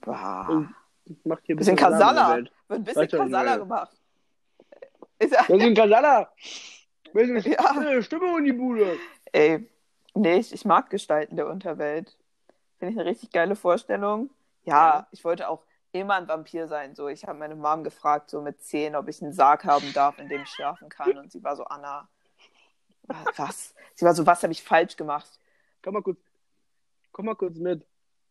Bah. Und macht hier ein Bisschen Kasala. Wird ein bisschen Kasala gemacht. Ist *laughs* ja, sind Kasala! Sind Ja. Stimme, Stimme in die Bude! ey, nee, ich, ich mag Gestalten der Unterwelt. Finde ich eine richtig geile Vorstellung. Ja, Ja. ich wollte auch immer ein Vampir sein. So, ich habe meine Mom gefragt, so mit zehn, ob ich einen Sarg haben darf, in dem ich schlafen kann. Und sie war so, Anna, was? Sie war so, was habe ich falsch gemacht? Komm mal kurz, komm mal kurz mit.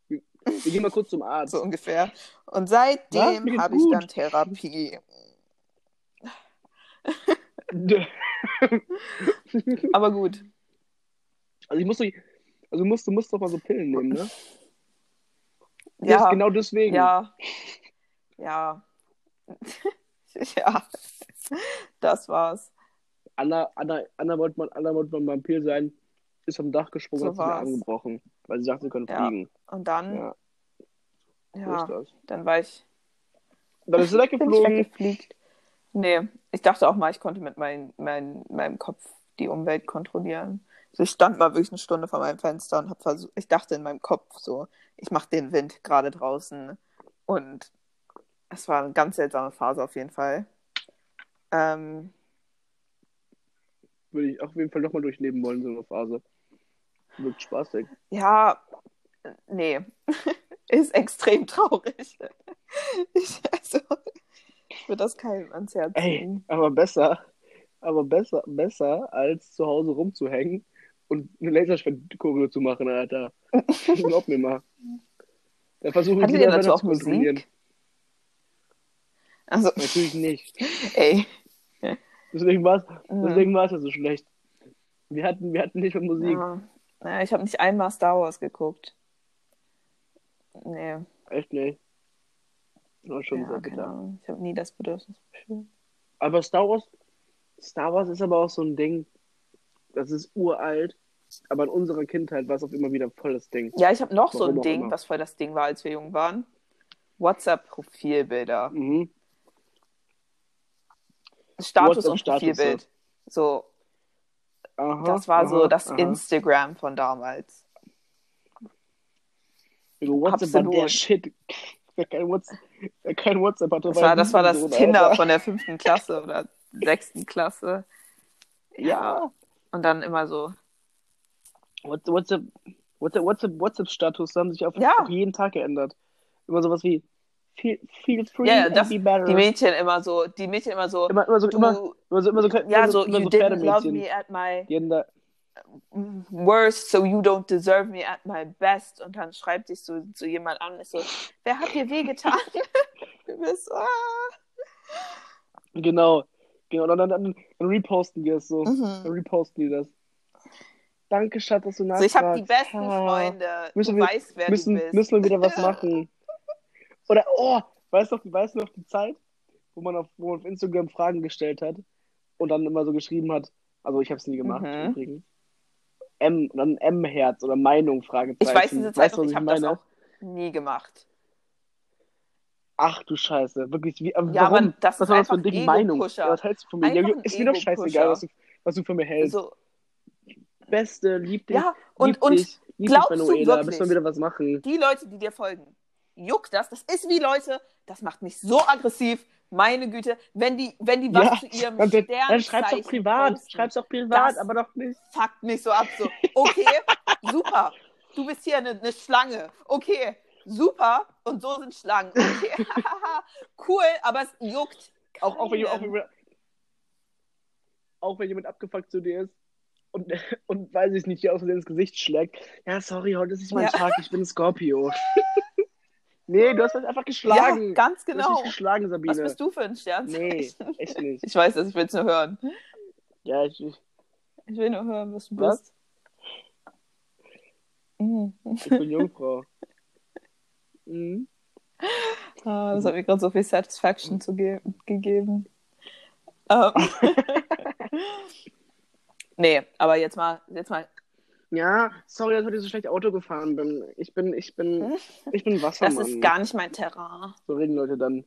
Wir, wir gehen mal kurz zum Arzt. So ungefähr. Und seitdem habe ich dann Therapie. *laughs* Aber gut. Also ich muss doch, also du musst, du musst doch mal so Pillen nehmen, ne? Ja, Just genau deswegen. ja, ja, *laughs* ja, das war's. Anna, Anna, Anna wollte mal, Anna wollte mal Vampir sein, ist vom Dach gesprungen So und hat sich den war's. Arm gebrochen, weil sie dachte, sie könnte Ja. fliegen. Und dann, Ja, ja, dann war ich, Dann ist sie *laughs* weggeflogen. weggefliegt. Nee, ich dachte auch mal, ich konnte mit mein, mein, meinem Kopf die Umwelt kontrollieren. Also ich stand mal wirklich eine Stunde vor meinem Fenster und habe versucht, ich dachte in meinem Kopf so, ich mache den Wind gerade draußen. Und es war eine ganz seltsame Phase auf jeden Fall. Ähm, Würde ich auf jeden Fall nochmal durchleben wollen, so eine Phase. Wirkt spaßig. ja, nee, *laughs* ist extrem traurig. *laughs* Ich, also, ich würde das keinem ans Herz legen. aber besser, aber besser, besser, als zu Hause rumzuhängen und eine Laserschwertkugel zu machen, Alter. Glaub mir mal. Da versuchen Hattet die dazu auch zu kontrollieren. Musik? Also, Natürlich nicht. *laughs* ey. Deswegen war es Mhm. ja so schlecht. Wir hatten, wir hatten nicht mal Musik. Ja. Naja, ich habe nicht einmal Star Wars geguckt. Nee, Echt nicht. War schon ja, sehr. Ahnung. Ich habe nie das Bedürfnis. Aber Star Wars, Star Wars ist aber auch so ein Ding, das ist uralt, aber in unserer Kindheit war es auch immer wieder voll das Ding. Ja, ich habe noch so Warum ein auch Ding, immer. was voll das Ding war, als wir jung waren. WhatsApp-Profilbilder. Mhm. Status und. Profilbild. So, Aha, das war so aha, das aha. Instagram von damals. Über WhatsApp *laughs* war Absolut. der Shit. Wer kein WhatsApp, wer kein WhatsApp hatte, Das war, das war das Tinder von der *laughs* fünften Klasse oder sechsten Klasse. Ja. Und dann immer so, WhatsApp, WhatsApp, WhatsApp, WhatsApp, WhatsApp-Status haben sich auf, Ja. auf jeden Tag geändert. Immer sowas wie feel, feel free Ja, and das- be better. die Mädchen immer so, die Mädchen immer so, immer, immer so, du, immer, immer so, immer so, ja, so, immer you so didn't love me at my da, worst, so you don't deserve me at my best. Und dann schreibt sich so, so jemand an, ist so, wer hat dir wehgetan? *laughs* du bist, ah. genau, genau, dann, dann, dann, dann reposten die das so. Dann mhm. reposten die das. Danke, Schatz, dass du so, nachfragst. ich habe die besten Ah, Freunde. Müssen du wir- weißt, wer müssen, du bist. müssen wir wieder was *laughs* machen. Oder, oh, weißt du noch, weißt du noch die Zeit, wo man, auf, wo man auf Instagram Fragen gestellt hat und dann immer so geschrieben hat, also ich habe es nie gemacht, Mhm. übrigens. M, und dann M-Herz oder Meinung, Fragezeichen. ich weiß diese Zeit weißt, noch, ich habe das auch nie gemacht. Ach du Scheiße, wirklich, wie, aber Ja, warum? Mann, das was war das für ein Ding? Meinung. Was hältst du von mir? Ja, ist mir doch scheißegal, was du, was du von mir hältst. So, Beste, lieb dich, ja, und, lieb und dich, lieb glaubst dich, du Manuela, wirklich? müssen wir wieder was machen. die Leute, die dir folgen, juckt das. Das ist wie Leute, das macht mich so aggressiv. Meine Güte, wenn die, wenn die was Ja, zu ihrem Dann, Sternzeichen dann schreib's doch privat, posten, schreib's doch privat, aber doch nicht. fuckt mich so ab. So, okay, *laughs* super. Du bist hier eine, eine Schlange. Okay, super. Und so sind Schlangen. Okay, *laughs* cool, aber es juckt. Auch, auch, wenn, auch, wenn, auch wenn jemand abgefuckt zu dir ist und, *laughs* und weiß ich nicht, dir aus ins Gesicht schlägt. Ja, sorry, heute ist nicht mein Ja. Tag, ich bin ein Scorpio. Nee, du hast mich einfach geschlagen. Ja, ganz Du hast genau. mich geschlagen, Sabine. Was bist du für ein Sternzeichen? Nee, echt nicht. Ich weiß das, ich will es nur hören. Ja, ich, ich, Ich will nur hören, was du Was? bist. Mhm. ich bin Jungfrau. *laughs* Mhm. Ah, das hat mir gerade so viel Satisfaction zu ge gegeben. Ähm. *laughs* *laughs* nee, aber jetzt mal, jetzt mal, Ja, sorry, dass ich heute so schlecht Auto gefahren bin. Ich bin, ich bin, ich bin *laughs* das Wassermann. ist gar nicht mein Terrain. So reden Leute dann.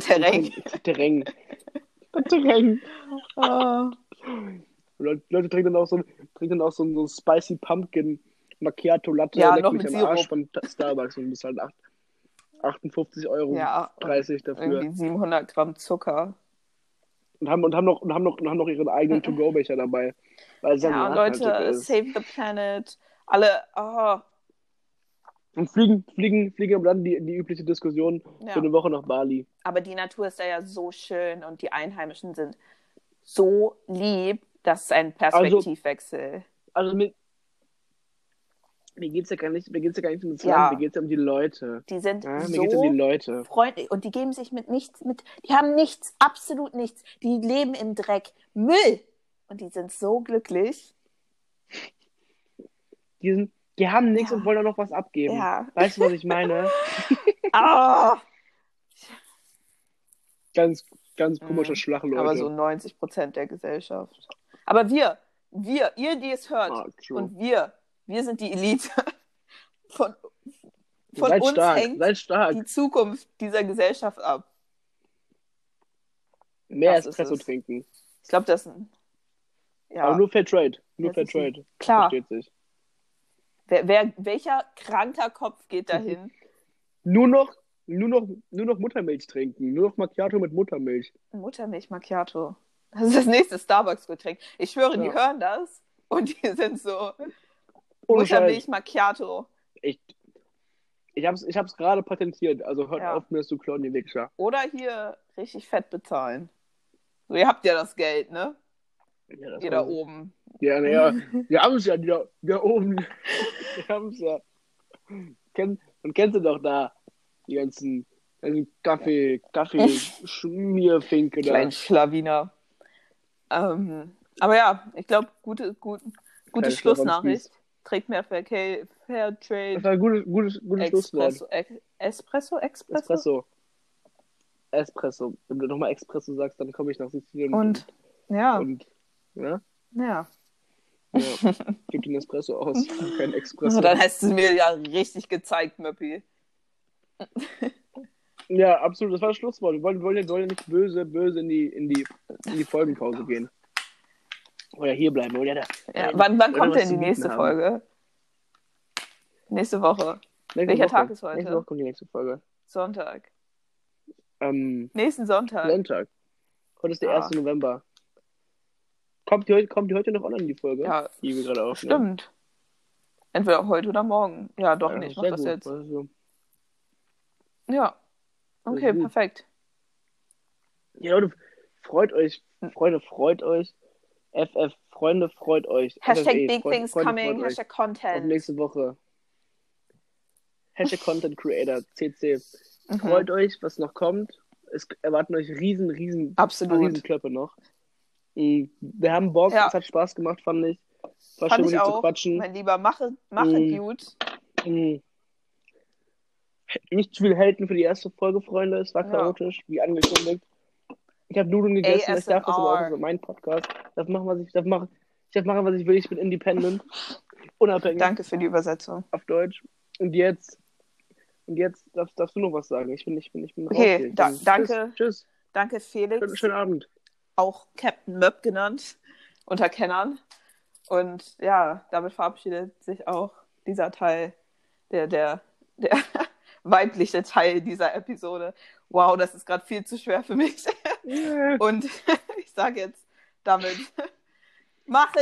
Terrain. *laughs* Terrain. Terrain. Ah. *laughs* Leute, Leute trinken dann auch so, trinken dann auch so, so ein Spicy Pumpkin Macchiato Latte, Ja, noch mit am Arsch von Ta- Starbucks und bist halt acht- 58 Euro Ja, und 30 dafür. irgendwie 700 Gramm Zucker. Und haben, und haben noch, und haben noch, und haben noch ihren eigenen To-Go-Becher dabei. Weil es Ja, Leute, ist. save the planet. Alle, oh, Und fliegen, fliegen, fliegen dann die, die übliche Diskussion ja. für eine Woche nach Bali. Aber die Natur ist da ja so schön und die Einheimischen sind so lieb, das ist ein Perspektivwechsel. Also mir, mir geht's ja gar nicht, mir geht's ja gar nicht um das Ja. Land, mir geht's ja um die Leute. die sind Ja, mir so geht's um die Leute. freundlich und die geben sich mit nichts mit. Die haben nichts, absolut nichts. Die leben im Dreck, Müll und die sind so glücklich. Die, sind, die haben nichts Ja. und wollen auch noch was abgeben. Ja. Weißt du, was ich meine? *laughs* Ah, ganz, ganz komische Mhm. Schlachleute. Aber so 90 Prozent der Gesellschaft. Aber wir, wir, ihr, die es hört, ah, und wir, wir sind die Elite. *laughs* Von, von seid uns stark, hängt seid stark. die Zukunft dieser Gesellschaft ab. Mehr das ist Espresso es. trinken. Ich glaube, das sind. Ja, Aber nur Fair Trade. Nur Das Fair ist ein- Trade. klar. Versteht sich. Wer, wer, welcher kranker Kopf geht dahin? *laughs* Nur noch, nur noch, nur noch Muttermilch trinken. Nur noch Macchiato mit Muttermilch. Muttermilch Macchiato. Das ist das nächste Starbucks-Getränk. Ich schwöre, die Ja. hören das und die sind so Ohne Muttermilch Scheiß. Macchiato. Ich, ich hab's, ich hab's gerade patentiert. Also hört Ja. auf, mir zu klauen, die Wichser. Oder hier richtig fett bezahlen. So, ihr habt ja das Geld, ne? Ja, das Ihr da oben. Ja, naja, *laughs* wir haben es ja, die da, die da oben. Wir haben es ja. Kenn, und kennst du doch da die ganzen, ganzen Kaffee, Kaffee, Schmierfinke da. Kleinen Schlawiner. Ähm, aber ja, ich glaube, gute, gut, gute Kleine Schlussnachricht. Trägt mehr Fair, Fair Das Trade war ein gutes, gutes, gutes Schlusswort. Espresso, Espresso, Espresso. Espresso. Wenn du nochmal Espresso sagst, dann komme ich nach Sizilien. Und ja, und ja, ja. ja. gib den Espresso aus. *laughs* Kein Espresso. Dann hast du mir ja richtig gezeigt, Möppi. Ja, absolut. Das war das Schlusswort. Wir wollen, wollen, wollen nicht böse, böse in die, in die, in die Folgenpause gehen. Oder hier bleiben. Wollen ja da, Ja, wann wann Oder kommt denn die nächste haben. Folge? Nächste Woche. Nächste Welcher Woche. Tag ist heute? Nächste Woche kommt die nächste Folge. Sonntag. Ähm, Nächsten Sonntag. Sonntag. Heute ist der Ah. 1. November. Kommt die, heute- kommt die heute noch online, die Folge? Ja, Die wir gerade aufnehmen. Stimmt. Entweder heute oder morgen. Ja, doch Ja, nicht. Mach das gut. jetzt. Also, Ja. Okay, perfekt. ja, Leute, freut euch. Freunde, freut euch. FF, Freunde, freut euch. Hashtag FFE, Big Freunde, Things Freunde, Coming. Hashtag Auf Content. nächste Woche. Hashtag Content Creator, CC. Mhm. Freut euch, was noch kommt. Es erwarten euch riesen, riesen, Absolut. riesen Klöppe noch. Mhm. Wir haben Bock, Ja. es hat Spaß gemacht, fand ich. War Fand schön, ich dir zu auch. quatschen. Mein Lieber, mache, mache Mhm. gut. Mhm. Nicht zu viel Helden für die erste Folge, Freunde. Es war Ja. chaotisch, wie angekündigt. Ich habe Nudeln gegessen. Ich darf das aber auch ASMR. über meinen Podcast. Ich darf machen, was ich, darf machen. Ich darf machen, was ich will. Ich bin independent. *laughs* Unabhängig Danke für die Übersetzung. auf Deutsch. Und jetzt, und jetzt darfst, darfst du noch was sagen. Ich bin, ich bin, ich bin Okay, da- danke. Tschüss. tschüss. Danke, Felix. Schönen, schönen Abend. Auch Captain Möb genannt, unter Kennern. Und ja, damit verabschiedet sich auch dieser Teil, der, der, der *laughs* weibliche Teil dieser Episode. Wow, das ist gerade viel zu schwer für mich. *laughs* Und *laughs* ich sage jetzt damit, mache